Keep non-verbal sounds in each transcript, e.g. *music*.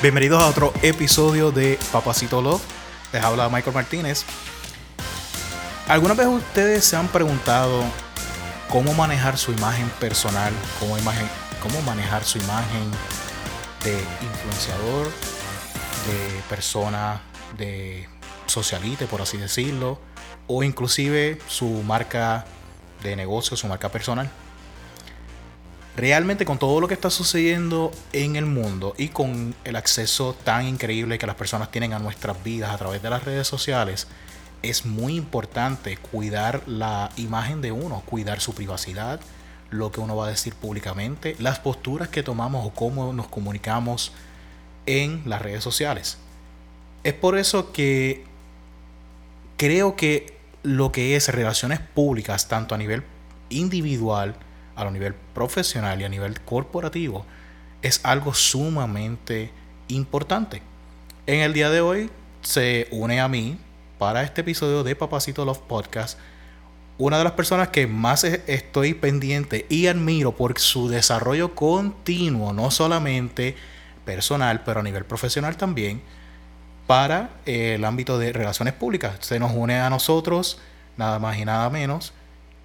Bienvenidos a otro episodio de Papacito Love. Les habla Michael Martínez. ¿Alguna vez ustedes se han preguntado cómo manejar su imagen personal? ¿Cómo, manejar su imagen de influenciador, de persona, de socialite, por así decirlo? O inclusive su marca de negocio, su marca personal realmente con todo lo que está sucediendo en el mundo y con el acceso tan increíble que las personas tienen a nuestras vidas a través de las redes sociales, es muy importante cuidar la imagen de uno, cuidar su privacidad, lo que uno va a decir públicamente, las posturas que tomamos o cómo nos comunicamos en las redes sociales. Es por eso que creo que lo que es relaciones públicas, tanto a nivel individual, a nivel profesional y a nivel corporativo es algo sumamente importante. En el día de hoy se une a mí para este episodio de Papacito Love Podcast una de las personas que más estoy pendiente y admiro por su desarrollo continuo, no solamente personal, pero a nivel profesional también, para el ámbito de relaciones públicas. Se nos une a nosotros nada más y nada menos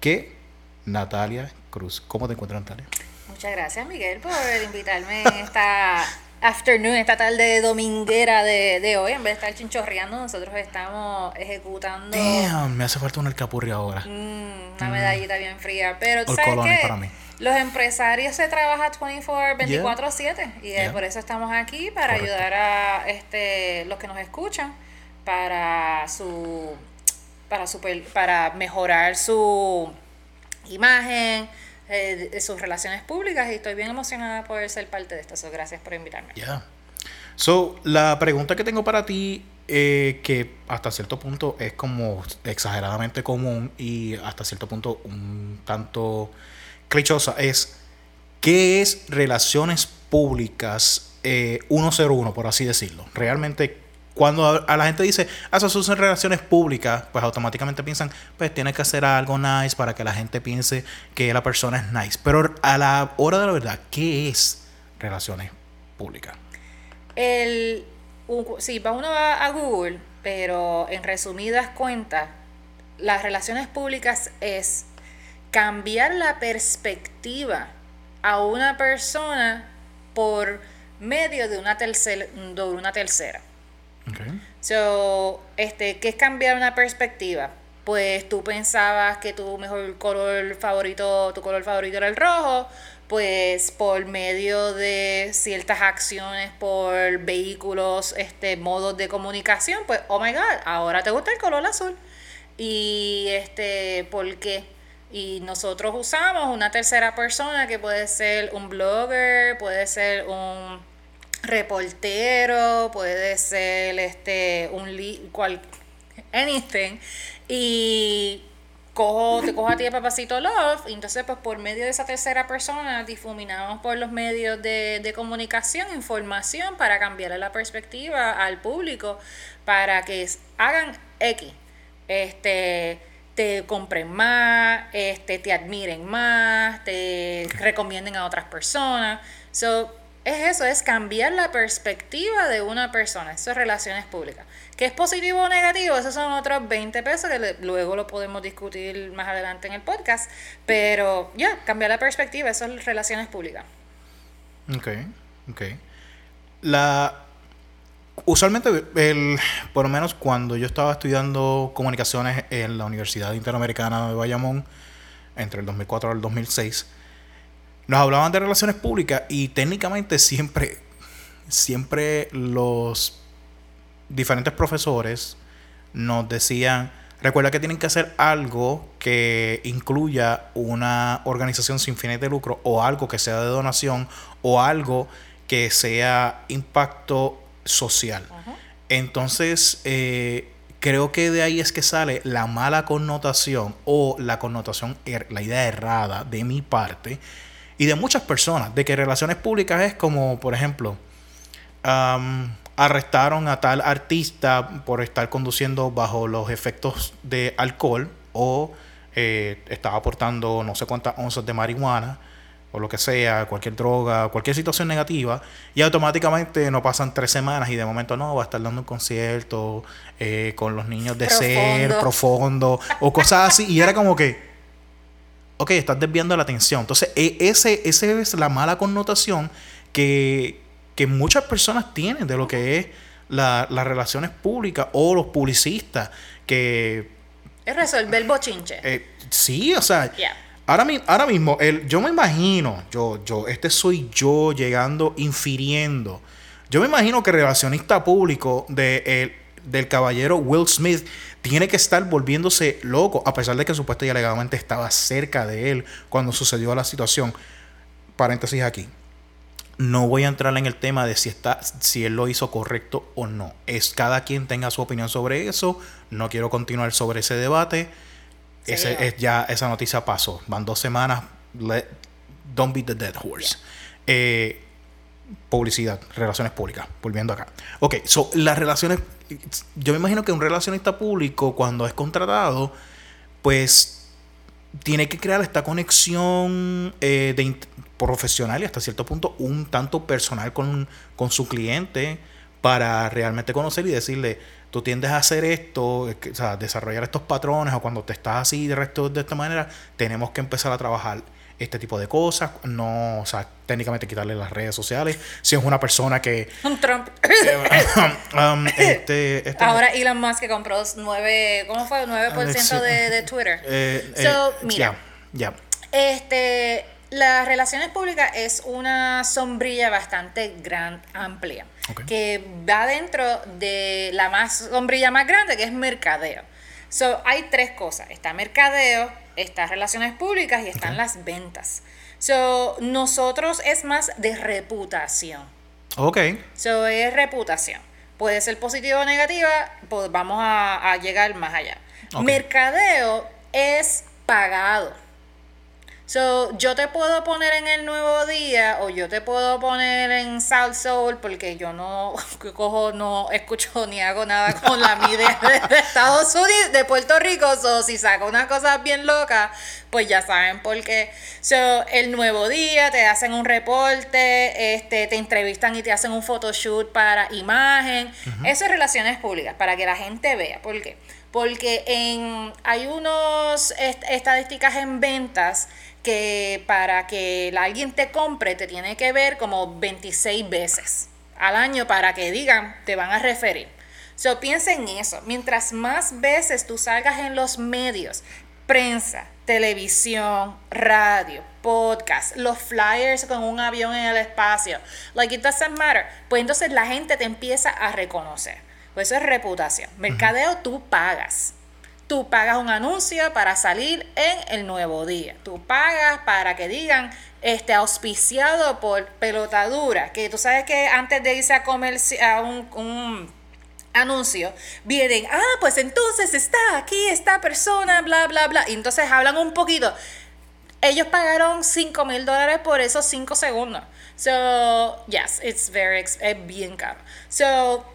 que Natalia Cruz. ¿Cómo te encuentras, Natalia? Muchas gracias, Miguel, por invitarme en esta afternoon, esta tarde dominguera de, hoy. En vez de estar chinchorreando, nosotros estamos ejecutando. Damn, me hace falta una alcapurri ahora. Mm, una medallita bien fría. Pero tú sabes que para mí. los empresarios se trabajan 24, 24-7. Y por eso estamos aquí, para ayudar a este los que nos escuchan, para su. Para, super, para mejorar su imagen, eh, de sus relaciones públicas y estoy bien emocionada de ser parte de esto. So, gracias por invitarme. Ya. So, la pregunta que tengo para ti, eh, que hasta cierto punto es como exageradamente común y hasta cierto punto un tanto clichosa, es ¿qué es relaciones públicas eh, 101, por así decirlo? Realmente, cuando a la gente dice, ah, eso son relaciones públicas, pues automáticamente piensan, pues tiene que hacer algo nice para que la gente piense que la persona es nice. Pero a la hora de la verdad, ¿qué es relaciones públicas? El, sí, va uno a, a Google, pero en resumidas cuentas, las relaciones públicas es cambiar la perspectiva a una persona por medio de una, tercera de una tercera. So, este, ¿qué es cambiar una perspectiva? Pues tú pensabas que tu mejor color favorito, tu color favorito era el rojo, pues por medio de ciertas acciones, por vehículos, este, modos de comunicación, pues, oh my god, ahora te gusta el color azul. Y este, ¿por qué? Y nosotros usamos una tercera persona que puede ser un blogger, puede ser un reportero, puede ser este un li cual anything y cojo, te cojo a ti papacito love, entonces pues por medio de esa tercera persona difuminamos por los medios de, de comunicación información para cambiarle la perspectiva al público para que hagan X. Este te compren más, este, te admiren más, te recomienden a otras personas. So, es eso, es cambiar la perspectiva de una persona. Eso es relaciones públicas. ¿Qué es positivo o negativo? Esos son otros 20 pesos que luego lo podemos discutir más adelante en el podcast. Pero ya, cambiar la perspectiva, eso es relaciones públicas. Ok, ok. La, usualmente, el, por lo menos cuando yo estaba estudiando comunicaciones en la Universidad Interamericana de Bayamón, entre el 2004 y el 2006, nos hablaban de relaciones públicas y técnicamente siempre, siempre los diferentes profesores nos decían, recuerda que tienen que hacer algo que incluya una organización sin fines de lucro o algo que sea de donación o algo que sea impacto social. Entonces, eh, creo que de ahí es que sale la mala connotación o la connotación, er, la idea errada de mi parte y de muchas personas, de que relaciones públicas es como, por ejemplo, arrestaron a tal artista por estar conduciendo bajo los efectos de alcohol o eh, estaba aportando no sé cuántas onzas de marihuana o lo que sea, cualquier droga, cualquier situación negativa, y automáticamente no pasan tres semanas y de momento no, va a estar dando un concierto eh, con los niños de ser, profundo, o cosas así, y era como que, ok, estás desviando la atención. Entonces, e, ese, ese es la mala connotación que, que muchas personas tienen de lo que es las relaciones públicas o los publicistas, que... Es resolver el bochinche. Eh, sí, o sea... Ahora, ahora mismo, el, yo me imagino, yo, yo, este soy yo llegando, infiriendo. Yo me imagino que el relacionista público de, del caballero Will Smith tiene que estar volviéndose loco, a pesar de que supuestamente y alegadamente estaba cerca de él cuando sucedió la situación. Paréntesis aquí. No voy a entrar en el tema de si está, si él lo hizo correcto o no. Es cada quien tenga su opinión sobre eso. No quiero continuar sobre ese debate. Ese, es, ya esa noticia pasó. Van dos semanas. don't be the dead horse. Eh, publicidad, relaciones públicas. Volviendo acá. Ok, so las relaciones. Yo me imagino que un relacionista público, cuando es contratado, pues tiene que crear esta conexión eh, de profesional y hasta cierto punto un tanto personal con, con su cliente para realmente conocer y decirle, tú tiendes a hacer esto, o sea, desarrollar estos patrones, o cuando te estás así de resto de esta manera, tenemos que empezar a trabajar este tipo de cosas, no, o sea, técnicamente quitarle las redes sociales, si es una persona que... *laughs* Un Trump. Um, este, este, *laughs* Ahora Elon Musk que compró 9, ¿cómo fue? 9% de, de, Twitter. *laughs* Eh, eh, mira. Ya, Este, las relaciones públicas es una sombrilla bastante gran, amplia que va dentro de la más sombrilla más grande, que es mercadeo. So, hay tres cosas. Está mercadeo, está relaciones públicas y están las ventas. So, nosotros es más de reputación. Ok. So, es reputación. Puede ser positiva o negativa, pues vamos a, llegar más allá. Mercadeo es pagado. So, yo te puedo poner en el nuevo día o yo te puedo poner en South Soul porque yo no *laughs* cojo, no escucho *laughs* ni hago nada con la media de Estados Unidos, de Puerto Rico. So, si saco una cosa bien loca, pues ya saben por qué. So, el nuevo día, te hacen un reporte, este, te entrevistan y te hacen un photoshoot para imagen. Eso es relaciones públicas, para que la gente vea. ¿Por qué? Porque en, hay unos estadísticas en ventas que para que alguien te compre te tiene que ver como 26 veces al año para que digan, te van a referir. So, piensa en eso. Mientras más veces tú salgas en los medios, prensa, televisión, radio, podcast, los flyers con un avión en el espacio, like it doesn't matter, pues entonces la gente te empieza a reconocer. Pues eso es reputación. Mercadeo tú pagas. Tú pagas un anuncio para salir en el nuevo día. Tú pagas para que digan este auspiciado por pelotadura. Que tú sabes que antes de irse a comer un, anuncio, vienen, ah, pues entonces está aquí esta persona, bla, bla, bla. Entonces hablan un poquito. Ellos pagaron 5 mil dólares por esos 5 segundos. So, yes, it's very, es bien caro. So,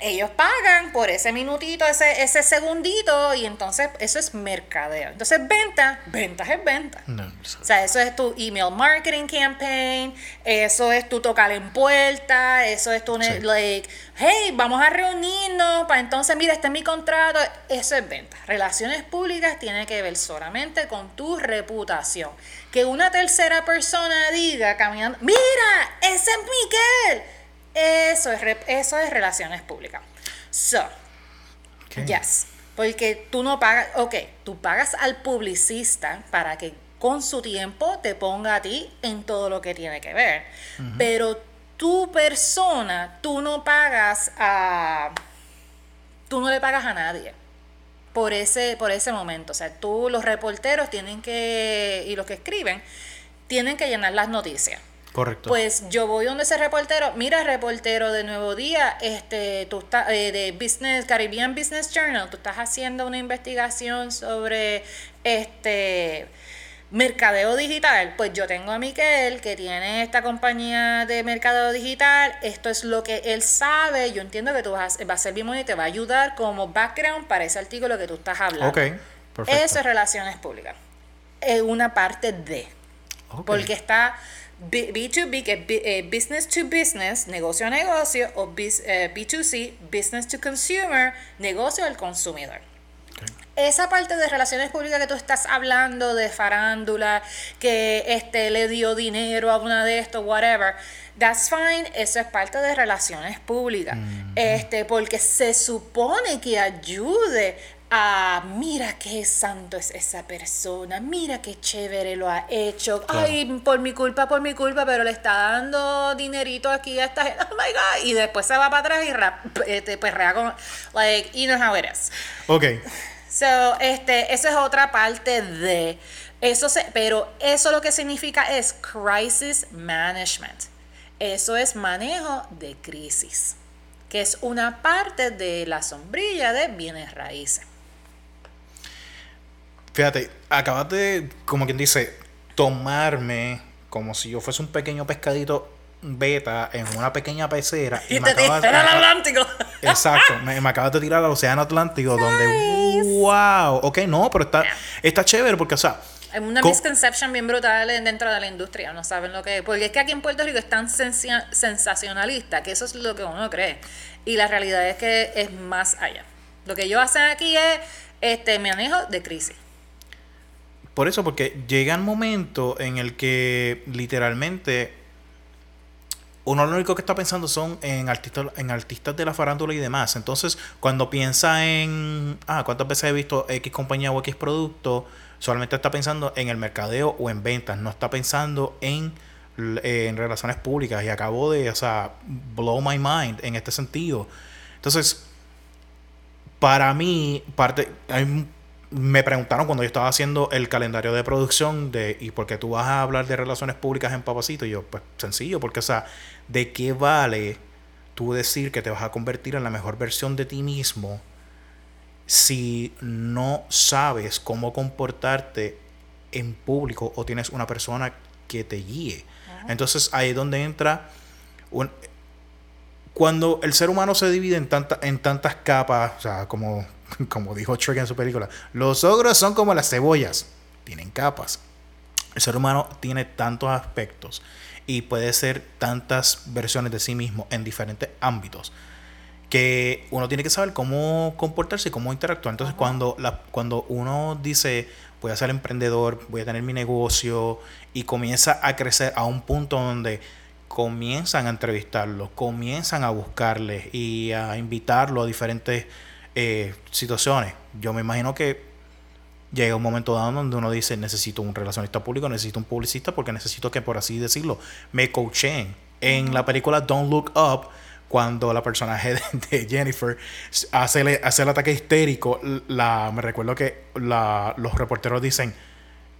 ellos pagan por ese minutito, ese, ese segundito, y entonces eso es mercadeo. Entonces, venta, ventas es venta. o sea, eso es tu email marketing campaign, eso es tu tocar en puerta, eso es tu, like, hey, vamos a reunirnos para entonces, mira, este es mi contrato. Eso es venta. Relaciones públicas tiene que ver solamente con tu reputación. Que una tercera persona diga caminando, mira, ese es Miguel eso es, eso es relaciones públicas. So, yes. Porque tú no pagas, ok, tú pagas al publicista para que con su tiempo te ponga a ti en todo lo que tiene que ver. Pero tu persona, tú no pagas a. Tú no le pagas a nadie por ese, por ese momento. O sea, tú, los reporteros tienen que. y los que escriben, tienen que llenar las noticias. Correcto. Pues yo voy donde ese reportero, mira reportero de Nuevo Día, este, tú estás, eh, de Business, Caribbean Business Journal, tú estás haciendo una investigación sobre este mercadeo digital, pues yo tengo a Miquel que tiene esta compañía de mercadeo digital, esto es lo que él sabe, yo entiendo que tú vas, va a ser bien y te va a ayudar como background para ese artículo que tú estás hablando. Ok, perfecto. Eso es relaciones públicas. Es una parte de. Porque está B2B, que es eh, business to business, negocio a negocio, o B2C, eh, business to consumer, negocio al consumidor. Esa parte de relaciones públicas que tú estás hablando, de farándula, que este, le dio dinero a una de estos, whatever, that's fine, eso es parte de relaciones públicas. Mm. Este, porque se supone que ayude a mira qué santo es esa persona, mira qué chévere lo ha hecho, ay, por mi culpa, por mi culpa, pero le está dando dinerito aquí a esta gente, *laughs* oh my god, y después se va para atrás y rap, este, pues rea con, like, you know how it is. Ok. So, este, esa es otra parte de, eso se, pero eso lo que significa es crisis management, eso es manejo de crisis, que es una parte de la sombrilla de bienes raíces. Fíjate, acabas de, como quien dice, tomarme como si yo fuese un pequeño pescadito beta en una pequeña pecera. Y, te acabas, al Atlántico. Exacto, *laughs* me, acabas de tirar al Océano Atlántico, donde, wow, ok, no, pero está, está chévere porque, o sea, hay una misconception bien brutal dentro de la industria, no saben lo que es. Porque es que aquí en Puerto Rico es tan sensacionalista que eso es lo que uno cree. Y la realidad es que es más allá. Lo que yo hacen aquí es este manejo de crisis. Por eso, porque llega un momento en el que literalmente uno lo único que está pensando son en artistas, en artistas de la farándula y demás. Entonces, cuando piensa en, ah, ¿cuántas veces he visto X compañía o X producto? Solamente está pensando en el mercadeo o en ventas, no está pensando en, en relaciones públicas. Y acabo de, o sea, blow my mind en este sentido. Entonces, para mí, parte, hay me preguntaron cuando yo estaba haciendo el calendario de producción de ¿y por qué tú vas a hablar de relaciones públicas en Papacito? Y yo, pues sencillo, porque o sea, ¿de qué vale tú decir que te vas a convertir en la mejor versión de ti mismo si no sabes cómo comportarte en público o tienes una persona que te guíe? Entonces ahí es donde entra un, cuando el ser humano se divide en, tanta, en tantas capas, o sea, como *laughs* como dijo Trick en su película, los ogros son como las cebollas, tienen capas. El ser humano tiene tantos aspectos y puede ser tantas versiones de sí mismo en diferentes ámbitos que uno tiene que saber cómo comportarse y cómo interactuar. Entonces, cuando, la, cuando uno dice, voy a ser emprendedor, voy a tener mi negocio y comienza a crecer a un punto donde comienzan a entrevistarlo, comienzan a buscarle y a invitarlo a diferentes eh, situaciones. Yo me imagino que llega un momento dado donde uno dice, necesito un relacionista público, necesito un publicista, porque necesito que, por así decirlo, me coachen. En la película Don't Look Up, cuando la personaje *laughs* de, Jennifer hace, el, hace el ataque histérico, la, me recuerdo que la, los reporteros dicen,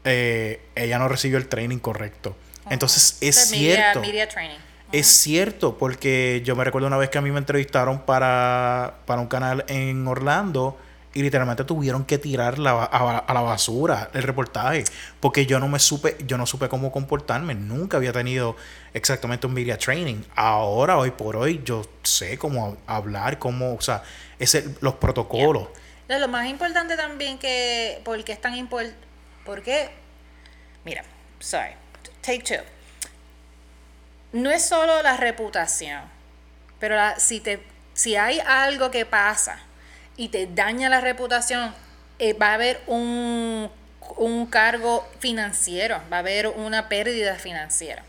eh, ella no recibió el training correcto. Entonces es cierto. training. Es cierto, porque yo me recuerdo una vez que a mí me entrevistaron para, para un canal en Orlando y literalmente tuvieron que tirar la, a, la basura el reportaje porque yo no me supe yo no supe cómo comportarme nunca había tenido exactamente un media training. Ahora hoy por hoy yo sé cómo hablar cómo o sea es los protocolos. Lo más importante también que porque es tan importante porque mira sorry take two no es solo la reputación, pero si, te, si hay algo que pasa y te daña la reputación, eh, va a haber un, un cargo financiero, va a haber una pérdida financiera.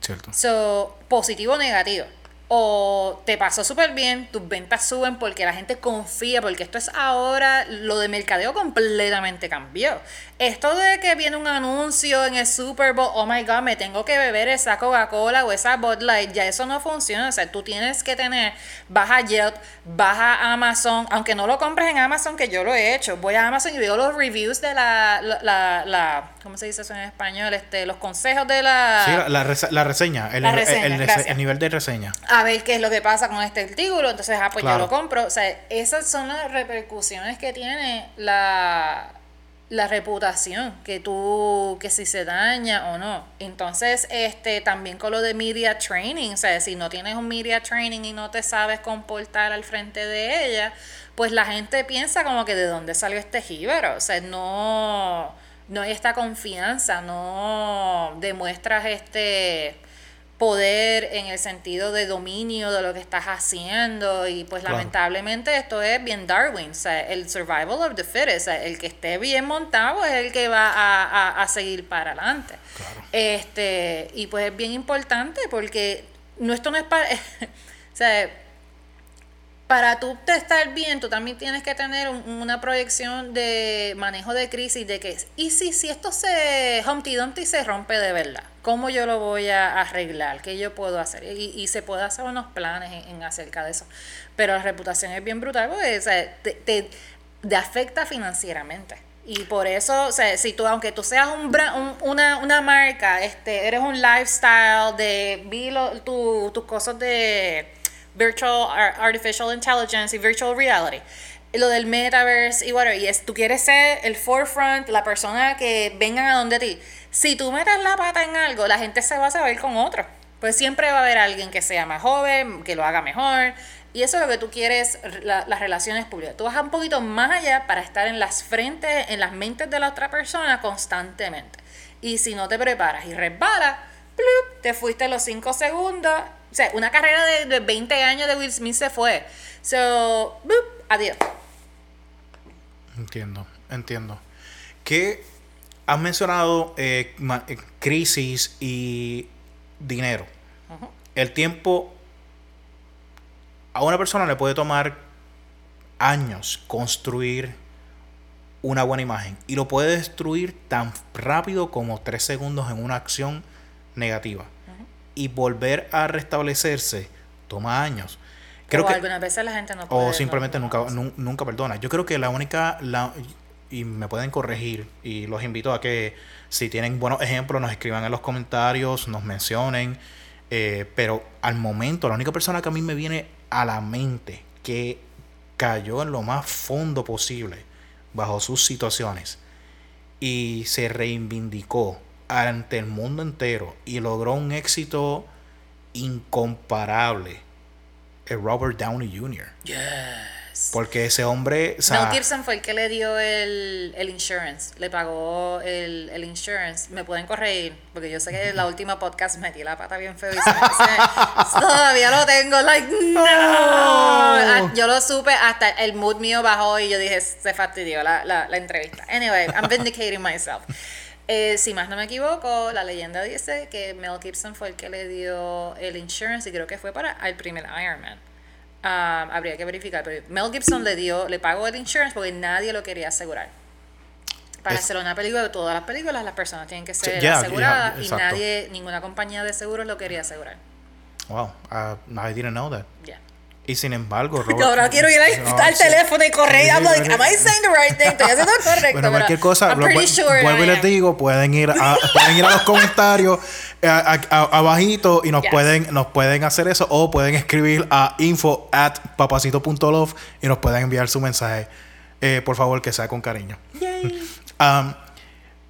Cierto. So, positivo o negativo o te pasó súper bien, tus ventas suben porque la gente confía, porque esto es ahora, lo de mercadeo completamente cambió. Esto de que viene un anuncio en el Super Bowl, oh my god, me tengo que beber esa Coca-Cola o esa Bud Light, ya eso no funciona. O sea, tú tienes que tener, vas a Yelp, vas a Amazon, aunque no lo compres en Amazon, que yo lo he hecho, voy a Amazon y veo los reviews de la, la, la, ¿cómo se dice eso en español? Este, los consejos de la... Sí, la, reseña, el, el, nivel de reseña. A ver qué es lo que pasa con este artículo, entonces, ah, pues yo lo compro. O sea, esas son las repercusiones que tiene la la reputación que tú que si se daña o no entonces este también con lo de media training o sea si no tienes un media training y no te sabes comportar al frente de ella pues la gente piensa como que de dónde salió este jíbaro o sea no no hay esta confianza, no demuestras este poder en el sentido de dominio de lo que estás haciendo y pues lamentablemente esto es bien Darwin, o sea, el survival of the fittest, el que esté bien montado es el que va a, a, seguir para adelante. Este, y pues es bien importante porque no esto no es para, *laughs* o sea, para tú estar bien, tú también tienes que tener una proyección de manejo de crisis, de que, y si, si esto se Humpty Dumpty se rompe de verdad, ¿cómo yo lo voy a arreglar? ¿Qué yo puedo hacer? Y, se puede hacer unos planes en, acerca de eso. Pero la reputación es bien brutal porque te, te, afecta financieramente. Y por eso, o sea, si tú, aunque tú seas un, una, una marca, este, eres un lifestyle de, vi tus cosas de virtual artificial intelligence y virtual reality. Lo del metaverse y whatever. Y es, tú quieres ser el forefront, la persona que vengan a donde ti. Si tú metas la pata en algo, la gente se va a saber con otro. Pues siempre va a haber alguien que sea más joven, que lo haga mejor. Y eso es lo que tú quieres, las relaciones públicas. Tú vas un poquito más allá para estar en las frentes, en las mentes de la otra persona constantemente. Y si no te preparas y resbalas, te fuiste los 5 segundos o sea, una carrera de, 20 años de Will Smith se fue. So, adiós. Entiendo, entiendo. ¿Qué has mencionado eh, eh, crisis y dinero. El tiempo a una persona le puede tomar años construir una buena imagen y lo puede destruir tan rápido como tres segundos en una acción negativa y volver a restablecerse toma años. Creo o que, algunas veces la gente no puede. O simplemente nunca, nunca perdona. Yo creo que la única, la, y me pueden corregir, y los invito a que si tienen buenos ejemplos nos escriban en los comentarios, nos mencionen. Eh, pero al momento, la única persona que a mí me viene a la mente que cayó en lo más fondo posible bajo sus situaciones y se reivindicó ante el mundo entero y logró un éxito incomparable. El Robert Downey Jr. Yes. Porque ese hombre. Mel Gibson fue el que le dio el, el insurance. Le pagó el, el, insurance. Me pueden corregir. Porque yo sé que en la última podcast metí la pata bien feo. Y *laughs* todavía lo tengo. Like, no. Ah, yo lo supe hasta el mood mío bajó y yo dije, se fastidió la, la, la entrevista. Anyway, I'm vindicating myself. Eh, si más no me equivoco, la leyenda dice que Mel Gibson fue el que le dio el insurance y creo que fue para el primer Iron Man. Um, habría que verificar, pero Mel Gibson le dio, le pagó el insurance porque nadie lo quería asegurar. Para hacer una película, de todas las películas las personas tienen que ser aseguradas y nadie, ninguna compañía de seguros lo quería asegurar. Wow, uh, I didn't know that. Y sin embargo, *laughs* Robert. Ahora quiero ir al teléfono y correr. I'm like, am I saying the right thing? Estoy haciendo *laughs* correcto. Bueno, cualquier cosa, lo, vuelvo y les digo, pueden ir a, pueden ir a los comentarios eh, abajito y nos pueden nos pueden hacer eso o pueden escribir a info at papacito.love y nos pueden enviar su mensaje. Eh, por favor, que sea con cariño. *laughs* Um,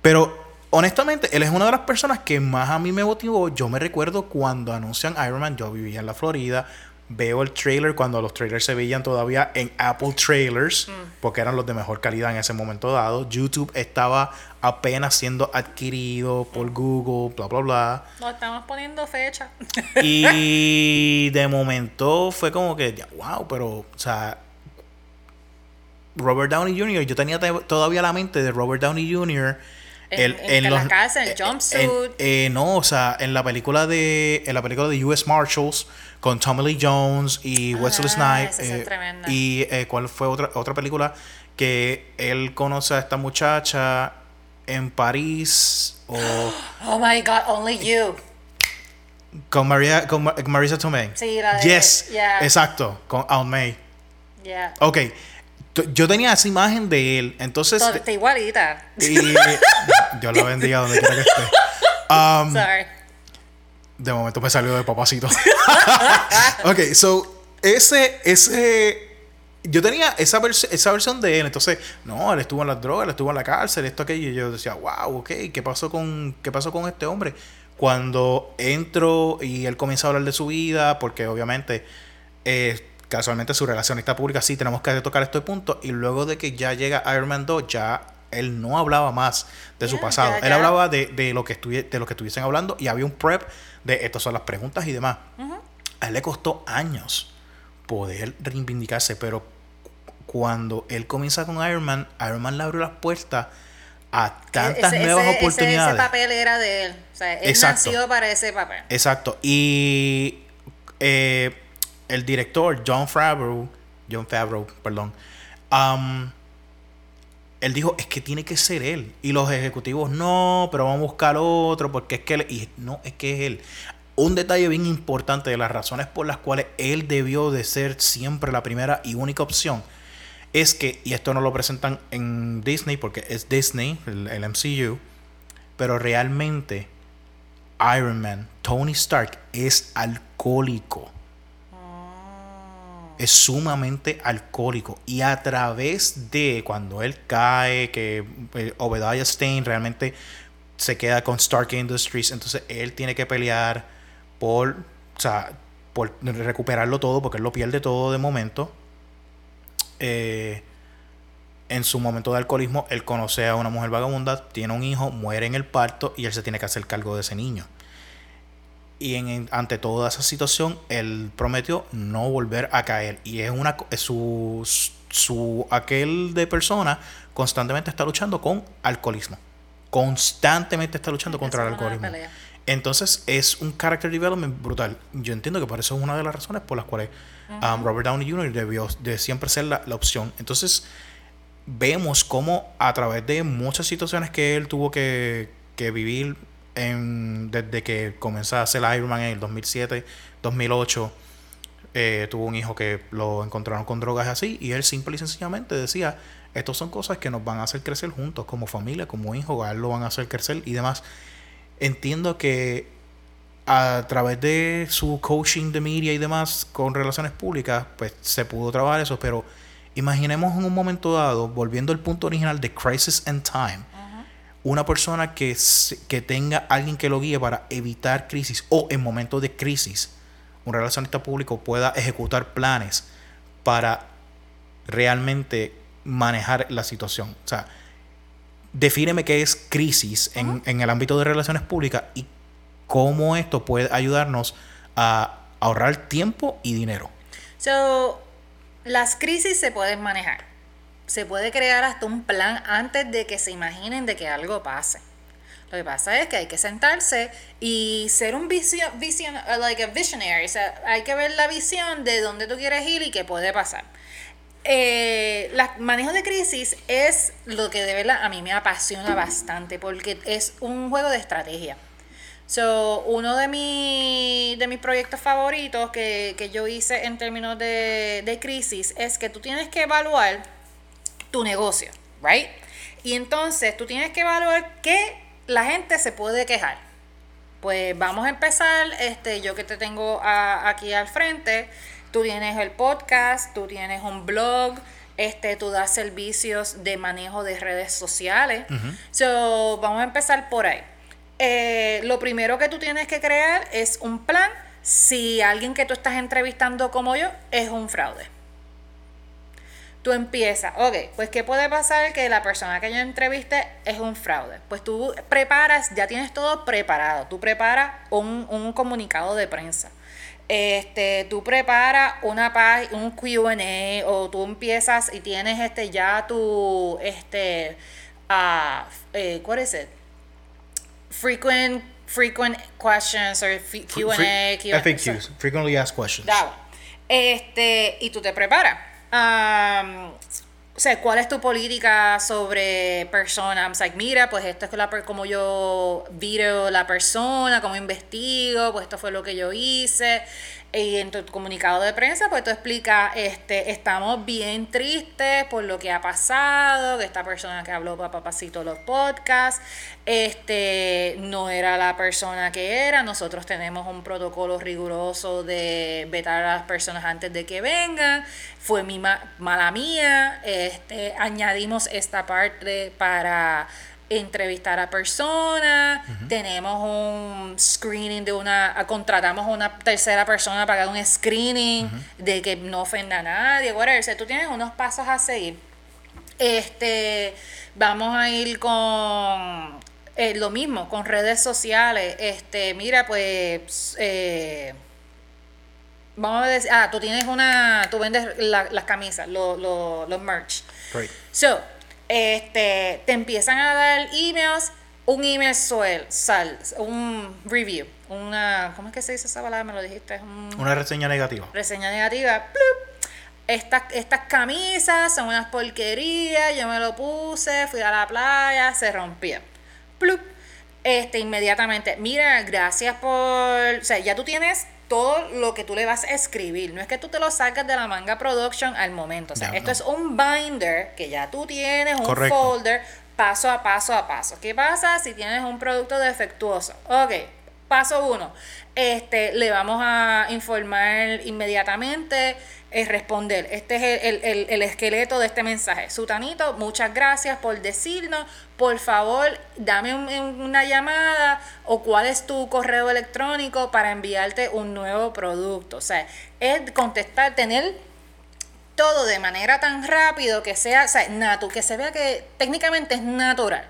pero honestamente, él es una de las personas que más a mí me motivó. Yo me recuerdo cuando anuncian Iron Man, yo vivía en la Florida veo el trailer cuando los trailers se veían todavía en Apple Trailers, mm. porque eran los de mejor calidad en ese momento dado. YouTube estaba apenas siendo adquirido por mm. Google, bla, bla, bla. No estamos poniendo fecha. *laughs* y *laughs* de momento fue como que, wow, pero, o sea, Robert Downey Jr., yo tenía todavía la mente de Robert Downey Jr., en, en, la casa, en el jumpsuit. Eh, no, o sea, en la película de en la película de US Marshals con Tommy Lee Jones y Wesley ah, Snipes. Eh, y eh, cuál fue otra otra película que él conoce a esta muchacha en París o *gasps* Oh my God, Only You. Con María con Marisa Tomei. Sí, la de, Yes, exacto, con Aunt May. Yeah. Ok, yo tenía esa imagen de él, entonces... Está igualita. Y Dios la bendiga donde quiera que esté. *laughs* Um, Sorry. De momento me salió de papacito. *laughs* ok, so, ese, ese... Yo tenía esa, esa versión de él, entonces, no, él estuvo en las drogas, él estuvo en la cárcel, esto, aquello, y yo decía, wow, ok, ¿qué pasó con, qué pasó con este hombre? Cuando entro y él comienza a hablar de su vida, porque obviamente... Eh, casualmente su relacionista pública, sí, tenemos que tocar este punto. Y luego de que ya llega Iron Man 2, ya Él no hablaba más de su pasado. Él hablaba de, de lo que de lo que estuviesen hablando y había un prep de estas son las preguntas y demás. A él le costó años poder reivindicarse, pero cuando él comienza con Iron Man, Iron Man le abrió las puertas a tantas Ese- nuevas ese- oportunidades. Ese, papel era de él. O sea, él Exacto. nació para ese papel. Exacto. Y eh, el director, John Favreau, John Favreau, perdón, um, él dijo, es que tiene que ser él. Y los ejecutivos, no, pero vamos a buscar otro, porque es que él, y no, es que es él. Un detalle bien importante de las razones por las cuales él debió de ser siempre la primera y única opción es que, y esto no lo presentan en Disney porque es Disney, el, el MCU, pero realmente Iron Man, Tony Stark, es alcohólico. Es sumamente alcohólico. Y a través de cuando él cae, que eh, Obadiah Stane realmente se queda con Stark Industries, entonces él tiene que pelear por, o sea, por recuperarlo todo, porque él lo pierde todo de momento. Eh, en su momento de alcoholismo, él conoce a una mujer vagabunda, tiene un hijo, muere en el parto y él se tiene que hacer cargo de ese niño. Y en, ante toda esa situación, él prometió no volver a caer. Y es una es su, su aquel de persona constantemente está luchando con alcoholismo. Constantemente está luchando contra el alcoholismo. Entonces es un character development brutal. Yo entiendo que por eso es una de las razones por las cuales um, Robert Downey Jr. debió de siempre ser la, la opción. Entonces vemos cómo a través de muchas situaciones que él tuvo que, que vivir en- desde que comenzó a hacer Iron Man en el 2007, 2008, eh, tuvo un hijo que lo encontraron con drogas así y él simple y sencillamente decía, estas son cosas que nos van a hacer crecer juntos como familia, como hijos, a él lo van a hacer crecer y demás. Entiendo que a través de su coaching de media y demás con relaciones públicas, pues se pudo trabajar eso, pero imaginemos en un momento dado, volviendo al punto original de Crisis and Time, una persona que, que tenga alguien que lo guíe para evitar crisis o en momentos de crisis, un relacionista público pueda ejecutar planes para realmente manejar la situación. O sea, defíneme qué es crisis en, en el ámbito de relaciones públicas y cómo esto puede ayudarnos a ahorrar tiempo y dinero. So, las crisis se pueden manejar. Se puede crear hasta un plan antes de que se imaginen de que algo pase. Lo que pasa es que hay que sentarse y ser un vision, vision uh, like a visionary. O sea, hay que ver la visión de dónde tú quieres ir y qué puede pasar. Eh, manejo de crisis es lo que de verdad a mí me apasiona bastante porque es un juego de estrategia. So, uno de, mi- de mis proyectos favoritos que, que yo hice en términos de, de crisis es que tú tienes que evaluar tu negocio, ¿right? Y entonces tú tienes que evaluar qué la gente se puede quejar. Pues vamos a empezar, este, yo que te tengo a- aquí al frente, tú tienes el podcast, tú tienes un blog, este, tú das servicios de manejo de redes sociales. So, vamos a empezar por ahí. Eh, lo primero que tú tienes que crear es un plan si alguien que tú estás entrevistando como yo es un fraude. Tú empiezas, ok, pues ¿qué puede pasar que la persona que yo entreviste es un fraude? Pues tú preparas, ya tienes todo preparado, tú preparas un, un comunicado de prensa. Este, tú preparas una un Q&A o tú empiezas y tienes este ya tu este ah, eh, what is it? Frequent frequent questions or Q&A, Q&A, FAQs, Frequently Asked Questions. Este, y tú te preparas. Am, o sea, ¿cuál es tu política sobre personas? Like, mira, pues esto es la, como yo video la persona, cómo investigo, pues esto fue lo que yo hice. Y en tu comunicado de prensa, pues tú explicas, este, estamos bien tristes por lo que ha pasado, que esta persona que habló para papacito los podcasts, este, no era la persona que era. Nosotros tenemos un protocolo riguroso de vetar a las personas antes de que vengan. Fue mi ma- mala mía. Este, añadimos esta parte para entrevistar a personas, tenemos un screening de una, contratamos a una tercera persona para un screening de que no ofenda a nadie, whatever. O sea, tú tienes unos pasos a seguir. Este, vamos a ir con eh, lo mismo, con redes sociales. Este, mira, pues, eh, vamos a decir, ah, tú tienes una, tú vendes las camisas, los merch. Right. So, este, te empiezan a dar emails, un email suel, sal, un review, una, ¿cómo es que se dice esa palabra? Me lo dijiste. una reseña negativa. Reseña negativa, plup, estas, estas camisas son unas porquerías, yo me lo puse, fui a la playa, se rompió. Plup. Este, inmediatamente, mira, gracias por, o sea, ya tú tienes todo lo que tú le vas a escribir. No es que tú te lo sacas de la manga production al momento. O sea, esto es un binder que ya tú tienes, un folder, paso a paso a paso. ¿Qué pasa si tienes un producto defectuoso? Ok, paso uno. Este, le vamos a informar inmediatamente es responder. Este es el, esqueleto de este mensaje. Sutanito, muchas gracias por decirnos. Por favor, dame una llamada o cuál es tu correo electrónico para enviarte un nuevo producto. O sea, es contestar, tener todo de manera tan rápido que sea, o sea, que se vea que técnicamente es natural.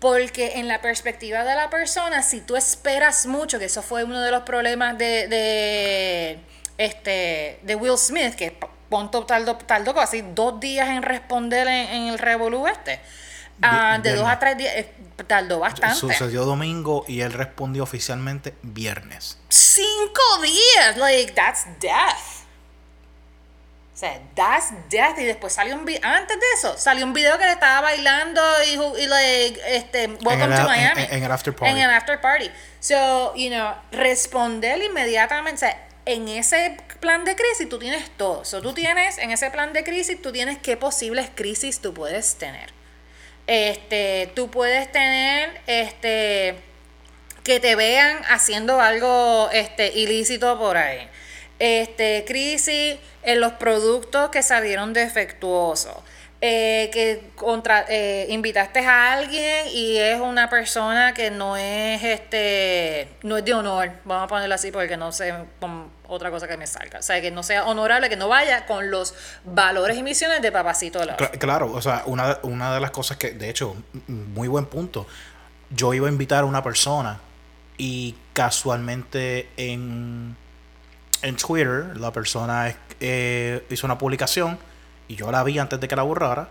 Porque en la perspectiva de la persona, si tú esperas mucho, que eso fue uno de los problemas de este, de Will Smith, que Ponto tardó, tardó casi dos días en responder en, el Revolu este. Ah, de dos a tres días, eh, tardó bastante. Sucedió domingo y él respondió oficialmente viernes. Cinco días, like, that's death. O sea, that's death. Y después salió un video, antes de eso, salió un video que le estaba bailando y, y like, este, welcome to Miami. En, el after party. En el after party. So, you know, responder inmediatamente. O en ese plan de crisis tú tienes todo. Tú tienes, en ese plan de crisis, tú tienes qué posibles crisis tú puedes tener. Este, tú puedes tener, este, que te vean haciendo algo, este, ilícito por ahí. Este, crisis en los productos que salieron defectuosos eh, que contra, eh, invitaste a alguien y es una persona que no es este no es de honor, vamos a ponerlo así porque no sé otra cosa que me salga, o sea, que no sea honorable, que no vaya con los valores y misiones de Papacito Claro, o sea, una, una de las cosas que, de hecho, muy buen punto, yo iba a invitar a una persona y casualmente en, en Twitter la persona eh, hizo una publicación y yo la vi antes de que la borrara,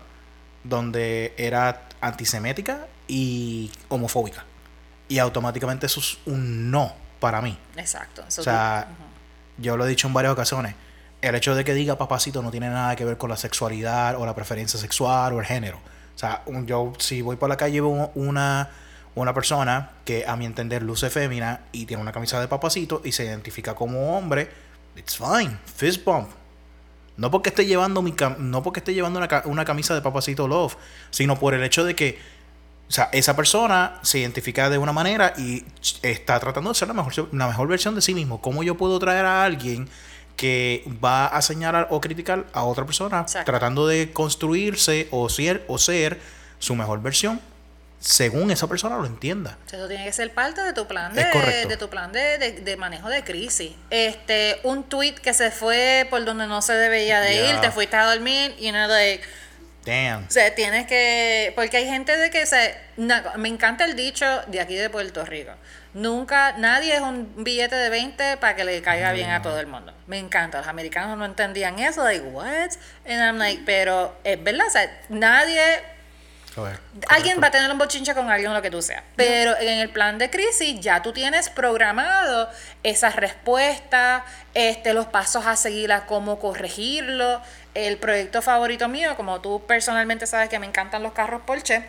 donde era antisemética y homofóbica. Y automáticamente eso es un no para mí. Exacto. o sea, yo lo he dicho en varias ocasiones. El hecho de que diga papacito no tiene nada que ver con la sexualidad o la preferencia sexual o el género. O sea, yo si voy por la calle y veo una, una persona que a mi entender luce fémina y tiene una camisa de papacito y se identifica como hombre, it's fine, fist bump, no porque esté llevando, mi no porque esté llevando una, camisa de Papacito Love, sino por el hecho de que o sea, esa persona se identifica de una manera y está tratando de ser la mejor, la mejor versión de sí mismo. ¿Cómo yo puedo traer a alguien que va a señalar o criticar a otra persona tratando de construirse o ser, o ser su mejor versión según esa persona lo entienda. Eso tiene que ser parte de tu plan de, de tu plan de, de, manejo de crisis. Este, un tweet que se fue por donde no se debía de ir, te fuiste a dormir y no de Damn. O sea, tienes que. Porque hay gente de que. se me encanta el dicho de aquí de Puerto Rico. Nunca. Nadie es un billete de 20 para que le caiga bien a todo el mundo. Me encanta. Los americanos no entendían eso. Like, what? And I'm like, pero es verdad. O sea, nadie Alguien va a tener un bochinche con alguien, lo que tú seas. Pero en el plan de crisis ya tú tienes programado esas respuestas, este, los pasos a seguir a cómo corregirlo. El proyecto favorito mío, como tú personalmente sabes que me encantan los carros Porsche,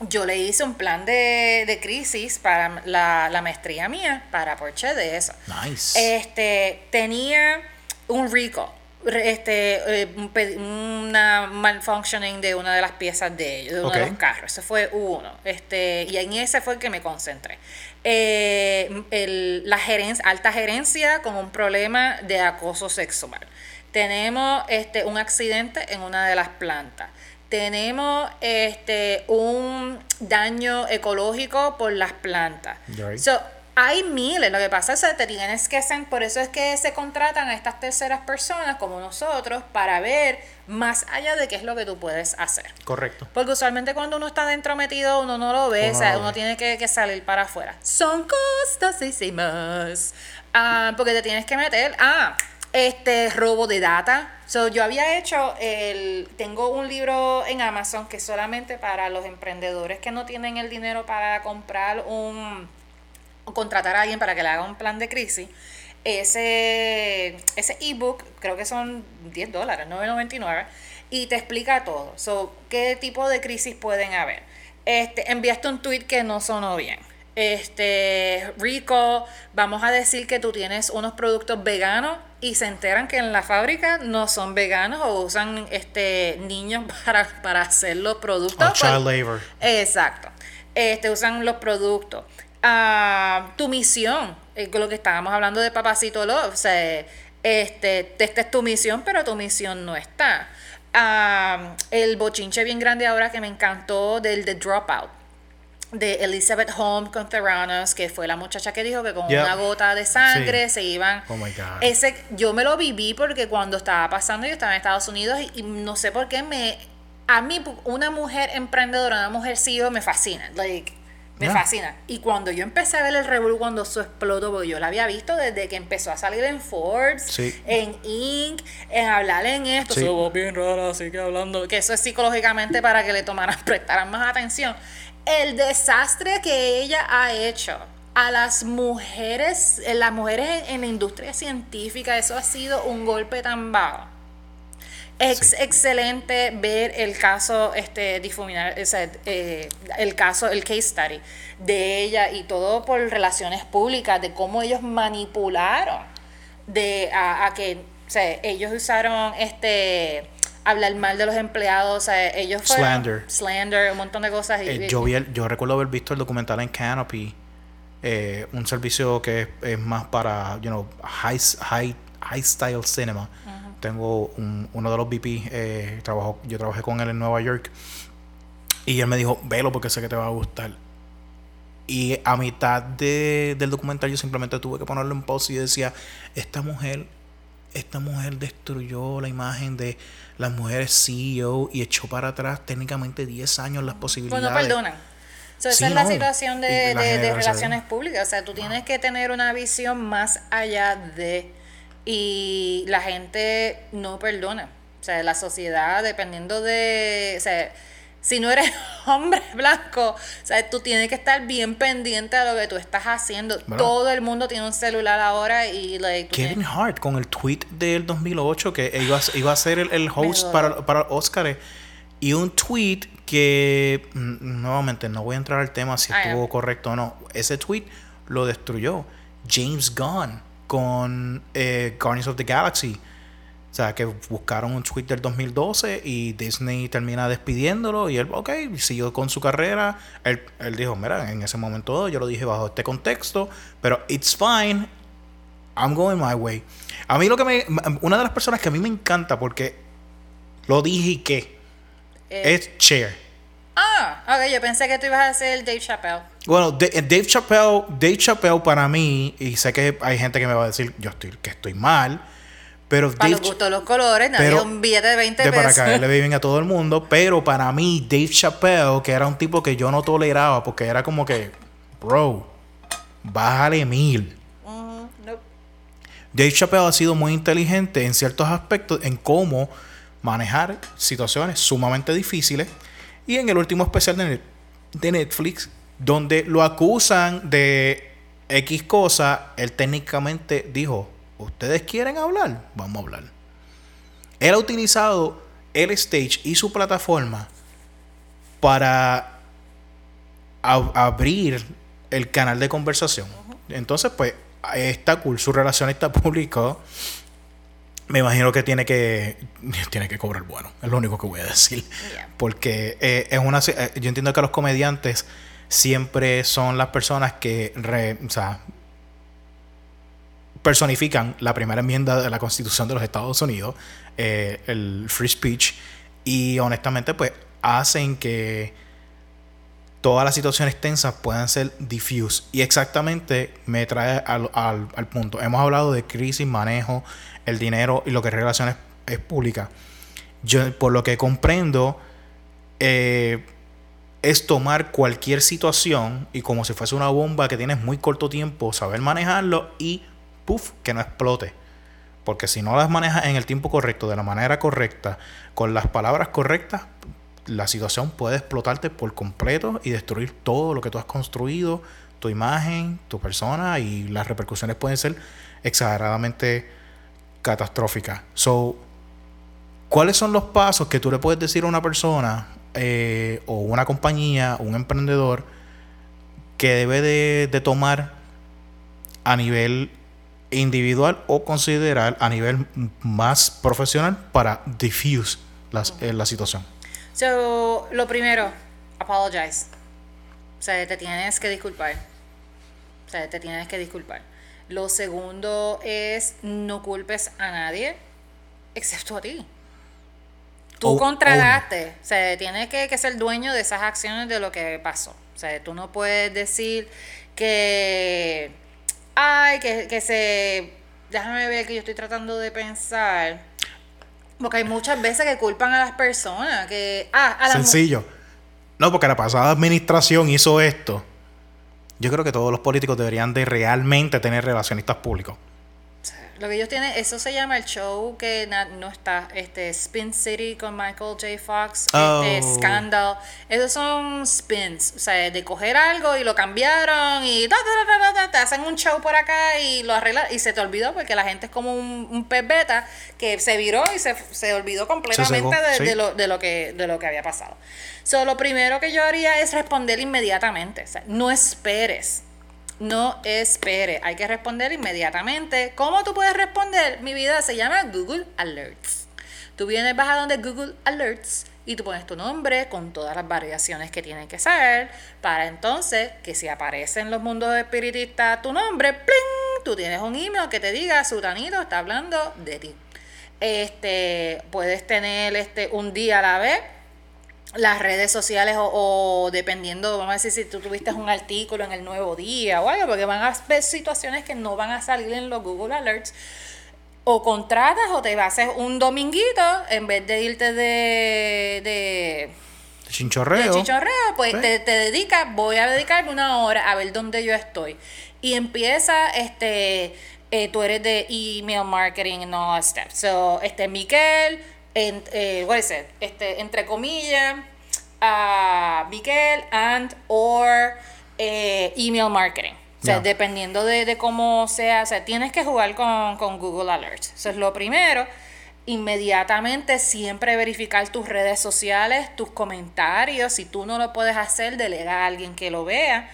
yo le hice un plan de, crisis para la, la, maestría mía, para Porsche de eso. Nice. Este, tenía un rico este eh, una malfunctioning de una de las piezas de, de uno de los carros. Ese fue uno. Este, y en ese fue el que me concentré. Eh, el, la gerencia, alta gerencia con un problema de acoso sexual. Tenemos este, un accidente en una de las plantas. Tenemos este, un daño ecológico por las plantas. Hay miles, lo que pasa es que te tienes que hacer, por eso es que se contratan a estas terceras personas como nosotros para ver más allá de qué es lo que tú puedes hacer. Correcto. Porque usualmente cuando uno está dentro metido, uno no lo ve, Uno o sea, uno tiene que, que salir para afuera. Son costosísimas. Ah, porque te tienes que meter. Ah, este robo de data. So, yo había hecho el. Tengo un libro en Amazon que es solamente para los emprendedores que no tienen el dinero para comprar un. Contratar a alguien para que le haga un plan de crisis. Ese, ese ebook, creo que son 10 dólares, 9.99, y te explica todo. So, ¿Qué tipo de crisis pueden haber? Este, enviaste un tweet que no sonó bien. Este, Rico, vamos a decir que tú tienes unos productos veganos y se enteran que en la fábrica no son veganos o usan este niños *laughs* para, para hacer los productos. O child labor. Exacto. Este, usan los productos. Ah, tu misión, eh, con lo que estábamos hablando de Papacito Love, o sea, este, esta es tu misión, pero tu misión no está. Ah, el bochinche bien grande ahora que me encantó del The Dropout de Elizabeth Holmes con Theranos, que fue la muchacha que dijo que con una gota de sangre Sí. se iban. Oh my God. Ese, yo me lo viví porque cuando estaba pasando, yo estaba en Estados Unidos y, y no sé por qué me. A mí, una mujer emprendedora, una mujer CEO, me fascina. Like, me Yeah. fascina. Y cuando yo empecé a ver el revuelo cuando eso explotó, porque yo la había visto desde que empezó a salir en Forbes, Sí. en Inc., en hablar en esto. Sí. Bien rara, así que hablando. Que eso es psicológicamente para que le tomaran, *laughs* prestaran más atención. El desastre que ella ha hecho a las mujeres, eh, las mujeres en, en la industria científica, eso ha sido un golpe tan bajo. Ex, Sí. Excelente ver el caso, este, difuminar, o sea, eh, el caso, el case study de ella y todo por relaciones públicas, de cómo ellos manipularon de a, a que, o sea, ellos usaron este hablar mal de los empleados, o sea, ellos fueron Slander. slander, un montón de cosas. y- Eh, yo, vi el- yo recuerdo haber visto el documental en Canopy, eh, un servicio que es, es más para, you know, high, high, high style cinema. Tengo un- uno de los VP, eh, trabajó, yo trabajé con él en Nueva York y él me dijo, velo porque sé que te va a gustar. Y a mitad de- del documental yo simplemente tuve que ponerlo en pause y decía, esta mujer, esta mujer destruyó la imagen de las mujeres CEO y echó para atrás técnicamente 10 años las Pues posibilidades. no perdonan. So, esa Sí, es la no. situación de, de- de relaciones públicas. O sea, tú tienes que tener una visión más allá de... Y la gente no perdona. O sea, la sociedad, dependiendo de... O sea, si no eres *laughs* hombre blanco, o sea, tú tienes que estar bien pendiente de lo que tú estás haciendo. Bueno. Todo el mundo tiene un celular ahora y... Like, Kevin tienes- Hart con el tweet del 2008 que iba a, iba a ser el, el host para, para Oscar y un tweet que mm, nuevamente no voy a entrar al tema si Ah, estuvo correcto o no ese tweet lo destruyó James Gunn con eh, Guardians of the Galaxy o sea que buscaron un tweet del 2012 y Disney termina despidiéndolo y él ok siguió con su carrera él, él dijo mira en ese momento yo lo dije bajo este contexto pero it's fine I'm going my way. A mí lo que me. Una de las personas que a mí me encanta porque lo dije y que Eh, es Cher. Ah, ok, yo pensé que tú ibas a ser Dave Chappelle. Bueno, eh, Dave Chappelle, Dave Chappelle para mí, y sé que hay gente que me va a decir yo estoy, que estoy mal, pero Para Dave los gustos, los colores, nadie pero- un billete de 20 de pesos. para caerle bien a todo el mundo, pero para mí Dave Chappelle, que era un tipo que yo no toleraba porque era como que, bro, bájale mil. Nope. Dave Chappelle ha sido muy inteligente en ciertos aspectos en cómo manejar situaciones sumamente difíciles. Y en el último especial de, Net- de Netflix, donde lo acusan de X cosa, él técnicamente dijo, ¿ustedes quieren hablar? Vamos a hablar. Él ha utilizado el stage y su plataforma para ab- abrir el canal de conversación. Entonces, pues, está cool. Su relacionista *laughs* público, me imagino que tiene que tiene que cobrar bueno. Es lo único que voy a decir. Yeah. Porque eh, es una, eh, yo entiendo que los comediantes siempre son las personas que, re- o sea, personifican la primera enmienda de la Constitución de los Estados Unidos, eh, el free speech, y honestamente, pues hacen que todas las situaciones tensas puedan ser diffuse. Y exactamente me trae al, al, punto. Hemos hablado de crisis, manejo, el dinero y lo que es relaciones es pública. Yo, por lo que comprendo, eh, es tomar cualquier situación y como si fuese una bomba que tienes muy corto tiempo, saber manejarlo y puff, que no explote. Porque si no las manejas en el tiempo correcto, de la manera correcta, con las palabras correctas, la situación puede explotarte por completo y destruir todo lo que tú has construido, tu imagen, tu persona y las repercusiones pueden ser exageradamente catastróficas. So, ¿cuáles son los pasos que tú le puedes decir a una persona eh, o una compañía, un emprendedor que debe de, tomar a nivel individual o considerar a nivel más profesional para diffuse eh, la situación? So, lo primero, apologize. O sea, te tienes que disculpar. O sea, te tienes que disculpar. Lo segundo es no culpes a nadie excepto a ti. Tú oh, contrataste. O sea, tienes que, ser dueño de esas acciones de lo que pasó. O sea, tú no puedes decir que. Ay, que, que se. Déjame ver que yo estoy tratando de pensar. Porque hay muchas veces que culpan a las personas. Que, ah, a Sencillo. No, porque la pasada administración hizo esto. Yo creo que todos los políticos deberían de realmente tener relacionistas públicos. Lo que ellos tienen, eso se llama el show que no está, este Spin City con Michael J. Fox, este oh. Scandal. Esos son spins, o sea, de coger algo y lo cambiaron y te hacen un show por acá y lo arreglan y se te olvidó porque la gente es como un, un pez beta que se viró y se, se olvidó completamente de, lo, de, lo que, de lo que había pasado. So, lo primero que yo haría es responder inmediatamente, o sea, no esperes no espere, hay que responder inmediatamente. ¿Cómo tú puedes responder? Mi vida se llama Google Alerts. Tú vienes, vas a donde Google Alerts y tú pones tu nombre con todas las variaciones que tienen que ser para entonces que si aparece en los mundos espiritistas tu nombre, ¡pling! tú tienes un email que te diga, Sutanito está hablando de ti. Este, puedes tener este un día a la vez las redes sociales o, dependiendo, vamos a decir, si tú tuviste un artículo en el nuevo día o algo, porque van a ver situaciones que no van a salir en los Google Alerts. O contratas o te vas a hacer un dominguito en vez de irte de... de chinchorreo. De chinchorreo, pues te, te dedicas, voy a dedicarme una hora a ver dónde yo estoy. Y empieza, este, eh, tú eres de email marketing and all that stuff. So, este, Miquel, en, eh, what is it? Este, entre comillas, a Miguel and or eh, email marketing. O sea, dependiendo de, cómo sea, o sea, tienes que jugar con, con Google Alerts. Eso es lo primero. Inmediatamente siempre verificar tus redes sociales, tus comentarios. Si tú no lo puedes hacer, delega a alguien que lo vea